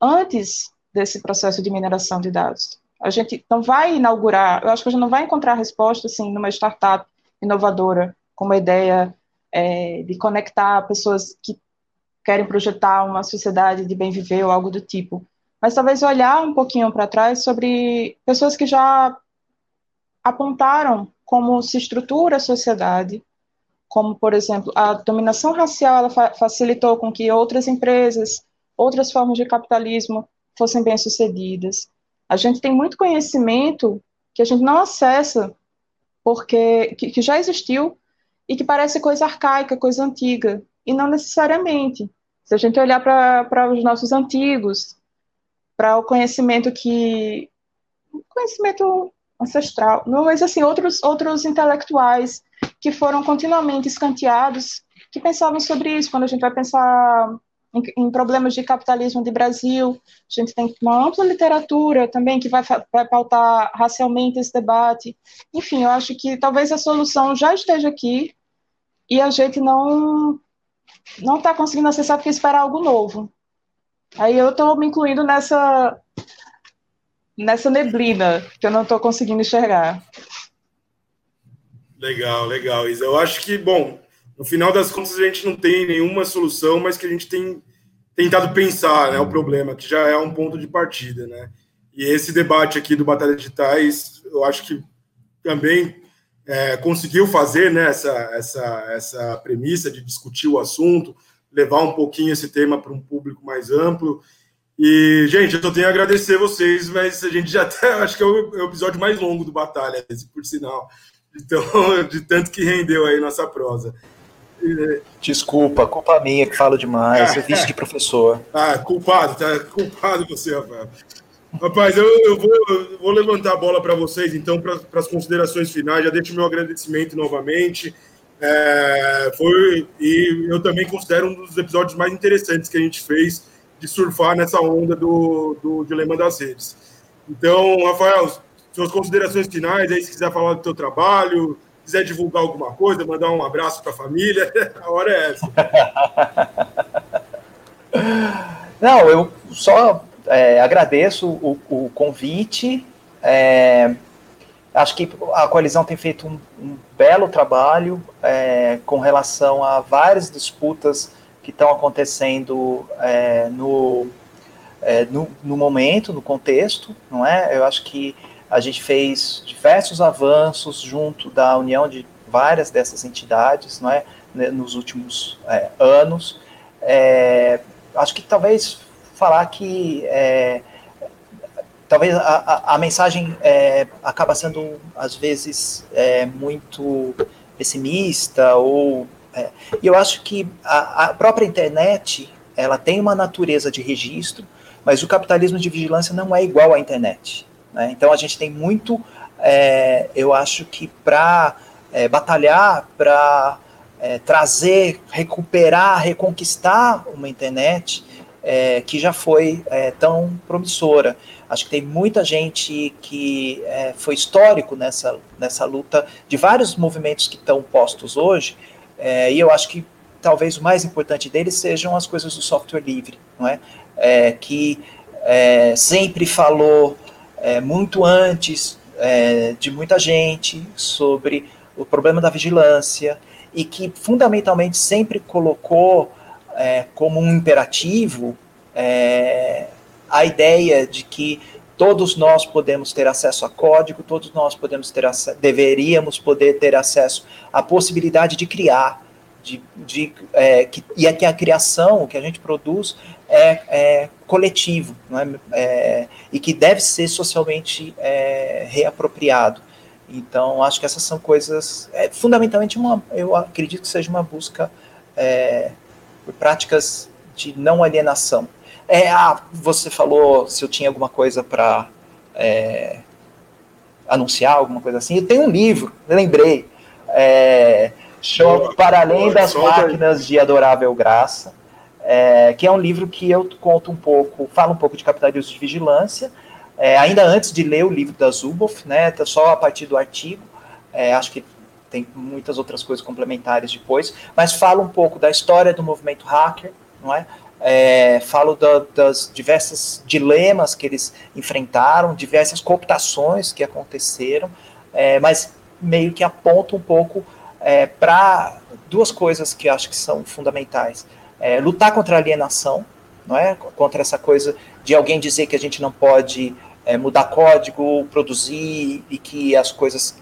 antes desse processo de mineração de dados. A gente não vai inaugurar, eu acho que a gente não vai encontrar resposta assim numa startup inovadora com uma ideia é, de conectar pessoas que querem projetar uma sociedade de bem viver ou algo do tipo. Mas talvez olhar um pouquinho para trás sobre pessoas que já apontaram como se estrutura a sociedade, como, por exemplo, a dominação racial ela fa facilitou com que outras empresas, outras formas de capitalismo fossem bem-sucedidas. A gente tem muito conhecimento que a gente não acessa porque que, que já existiu e que parece coisa arcaica, coisa antiga, e não necessariamente. Se a gente olhar para os nossos antigos, para o conhecimento que conhecimento ancestral, não, mas assim outros outros intelectuais que foram continuamente escanteados, que pensavam sobre isso. Quando a gente vai pensar em, em, problemas de capitalismo de Brasil. A gente tem uma ampla literatura também que vai, vai pautar racialmente esse debate. Enfim, eu acho que talvez a solução já esteja aqui e a gente não não está conseguindo acessar porque espera algo novo. Aí eu estou me incluindo nessa nessa neblina que eu não estou conseguindo enxergar. Legal, legal, Isa. Eu acho que, bom, no final das contas, a gente não tem nenhuma solução, mas que a gente tem tentado pensar, né, o problema, que já é um ponto de partida, né? E esse debate aqui do Batalha Digitais, eu acho que também é, conseguiu fazer né, essa, essa, essa premissa de discutir o assunto, levar um pouquinho esse tema para um público mais amplo. E, gente, eu só tenho a agradecer vocês, mas a gente já até acho que é o, é episódio mais longo do Batalha, por sinal. Então, de tanto que rendeu aí nossa prosa. Desculpa, culpa minha que falo demais, é vice de professor. Ah, culpado, tá culpado você, Rafael. Rapaz, eu, eu, vou, eu vou, levantar a bola para vocês, então, para as considerações finais. Já deixo meu agradecimento novamente. É, foi, e eu também considero um dos episódios mais interessantes que a gente fez de surfar nessa onda do, do Dilema das Redes. Então, Rafael, suas considerações finais, aí, se quiser falar do seu trabalho, quiser divulgar alguma coisa, mandar um abraço para a família, a hora é essa. Não, eu só é, agradeço o, o convite. É, acho que a coalizão tem feito um, um belo trabalho é, com relação a várias disputas que estão acontecendo é, no, é, no, no momento, no contexto, não é? Eu acho que a gente fez diversos avanços junto da união de várias dessas entidades, não é, nos últimos é, anos. Acho que talvez falar que é, talvez a, a, a mensagem é, acaba sendo às vezes é, muito pessimista ou é, e eu acho que a, a própria internet ela tem uma natureza de registro, mas o capitalismo de vigilância não é igual à internet. Né? Então a gente tem muito, é, eu acho que para é, batalhar, para é, trazer, recuperar, reconquistar uma internet é, que já foi é, tão promissora. Acho que tem muita gente que é, foi histórico nessa, nessa luta de vários movimentos que estão postos hoje, e eu acho que talvez o mais importante deles sejam as coisas do software livre, não é? que sempre falou é, muito antes é, de muita gente sobre o problema da vigilância e que fundamentalmente sempre colocou é, como um imperativo é, a ideia de que todos nós podemos ter acesso a código, todos nós podemos ter deveríamos poder ter acesso à possibilidade de criar, de, de é, que, e é que a criação, o que a gente produz é, é coletivo, é? é? e que deve ser socialmente é, reapropriado. Então, acho que essas são coisas, é, fundamentalmente, uma, eu acredito que seja uma busca por práticas de não alienação. É, ah, você falou se eu tinha alguma coisa para é, anunciar, alguma coisa assim. Eu tenho um livro, lembrei. É, Show Para Além das Máquinas de Adorável Graça, é, que é um livro que eu conto um pouco, falo um pouco de capitalismo de vigilância, é, ainda antes de ler o livro da Zuboff, né, tá só a partir do artigo, é, acho que tem muitas outras coisas complementares depois, mas falo um pouco da história do movimento hacker, não é? É, falo da, das diversos dilemas que eles enfrentaram, diversas cooptações que aconteceram, é, mas meio que aponto um pouco é, para duas coisas que acho que são fundamentais. É, lutar contra a alienação, não é? contra essa coisa de alguém dizer que a gente não pode é, mudar código, produzir e que as coisas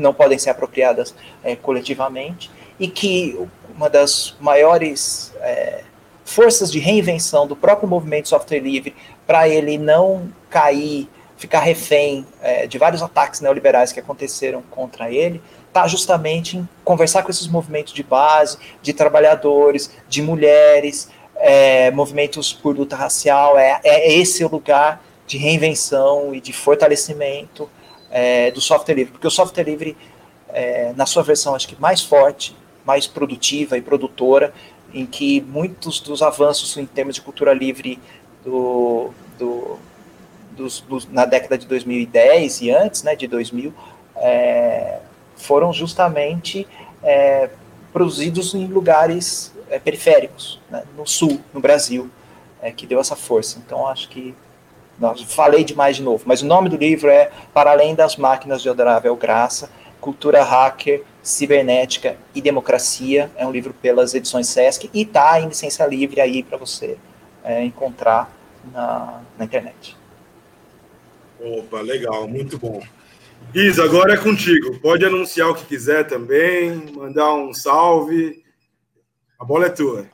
não podem ser apropriadas é, coletivamente, e que uma das maiores é, forças de reinvenção do próprio movimento software livre para ele não cair, ficar refém é, de vários ataques neoliberais que aconteceram contra ele, está justamente em conversar com esses movimentos de base, de trabalhadores, de mulheres, é, movimentos por luta racial. É, é esse o lugar de reinvenção e de fortalecimento é, do software livre, porque o software livre, é, na sua versão, acho que mais forte, mais produtiva e produtora, em que muitos dos avanços em termos de cultura livre do, do, dos, na década de 2010 e antes, né, de 2000, é, foram justamente é, produzidos em lugares é, periféricos, né, no sul, no Brasil, é, que deu essa força. Então, acho que não, falei demais de novo, mas o nome do livro é Para Além das Máquinas de Adorável Graça, Cultura Hacker, Cibernética e Democracia. É um livro pelas edições Sesc e está em licença livre aí para você é, encontrar na, na internet. Opa, legal, muito bom. Isa, agora é contigo. Pode anunciar o que quiser também, mandar um salve. A bola é tua.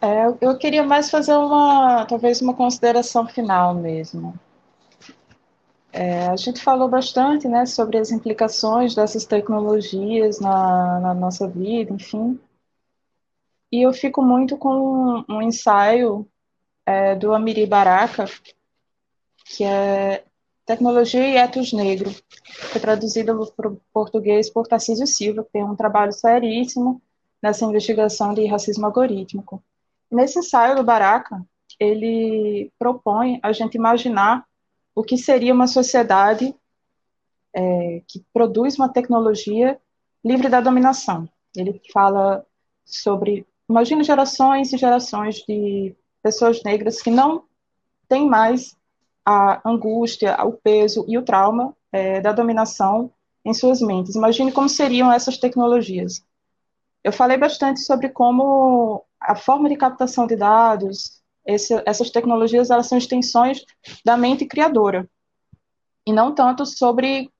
É, eu queria mais fazer uma, talvez uma consideração final mesmo. É, a gente falou bastante, né, sobre as implicações dessas tecnologias na, na nossa vida, enfim. E eu fico muito com um, ensaio é, do Amiri Baraka, que é Tecnologia e Etos Negro, traduzido para o português por Tarcísio Silva, que tem um trabalho seríssimo nessa investigação de racismo algorítmico. Nesse ensaio do Baraka, ele propõe a gente imaginar o que seria uma sociedade é, que produz uma tecnologia livre da dominação. Ele fala sobre, imagina gerações e gerações de pessoas negras que não têm mais a angústia, o peso e o trauma é, da dominação em suas mentes. Imagine como seriam essas tecnologias. Eu falei bastante sobre como a forma de captação de dados, esse, essas tecnologias, elas são extensões da mente criadora, e não tanto sobre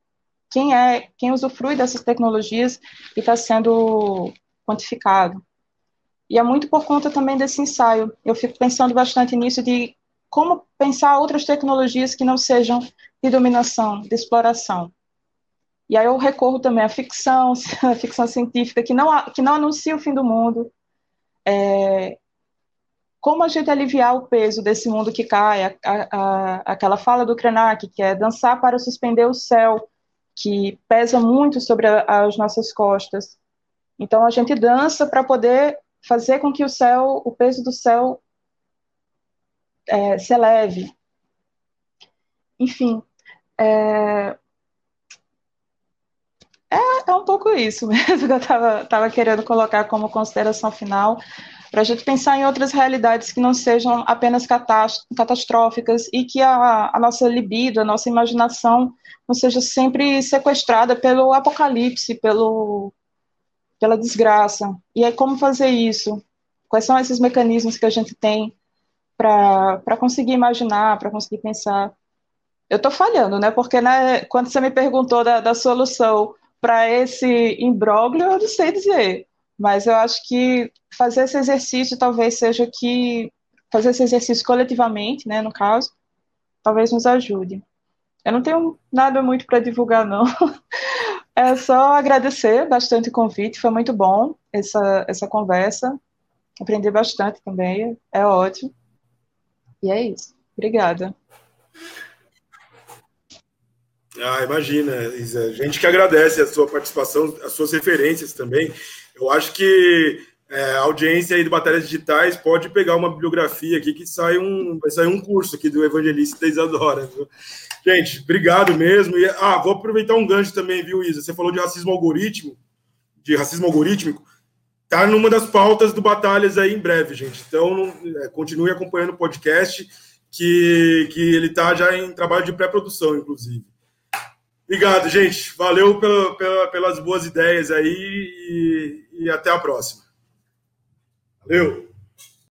quem é, quem usufrui dessas tecnologias e está sendo quantificado. E é muito por conta também desse ensaio. Eu fico pensando bastante nisso de como pensar outras tecnologias que não sejam de dominação, de exploração. E aí eu recorro também à ficção, à ficção científica, que não, que não anuncia o fim do mundo. É, como a gente aliviar o peso desse mundo que cai, a, a, a, aquela fala do Krenak, que é dançar para suspender o céu, que pesa muito sobre as nossas costas. Então a gente dança para poder fazer com que o céu, o peso do céu é, se eleve. Enfim, é, é, é, um pouco isso mesmo que eu estava querendo colocar como consideração final, para a gente pensar em outras realidades que não sejam apenas catastróficas e que a, a nossa libido, a nossa imaginação não seja sempre sequestrada pelo apocalipse, pelo, pela desgraça. E aí, como fazer isso? Quais são esses mecanismos que a gente tem para conseguir imaginar, para conseguir pensar. Eu estou falhando, né? Porque né, quando você me perguntou da, da solução para esse imbróglio, eu não sei dizer. Mas eu acho que fazer esse exercício talvez seja que fazer esse exercício coletivamente, né, no caso, talvez nos ajude. Eu não tenho nada muito para divulgar, não. É só agradecer bastante o convite, foi muito bom essa, essa conversa. Aprendi bastante também, é ótimo. E é isso. Obrigada. Ah, imagina, Isa. Gente que agradece a sua participação, as suas referências também. Eu acho que é, a audiência aí do Batalhas Digitais pode pegar uma bibliografia aqui que sai um, vai sair um curso aqui do Evangelista Isadora. Viu? Gente, obrigado mesmo. E, ah, vou aproveitar um gancho também, viu, Isa? Você falou de racismo algoritmo, de racismo algorítmico. Tá numa das pautas do Batalhas aí em breve, gente. Então, é, continue acompanhando o podcast, que, que ele tá já em trabalho de pré-produção, inclusive. Obrigado, gente. Valeu pela, pela, pelas boas ideias aí e, e até a próxima. Valeu!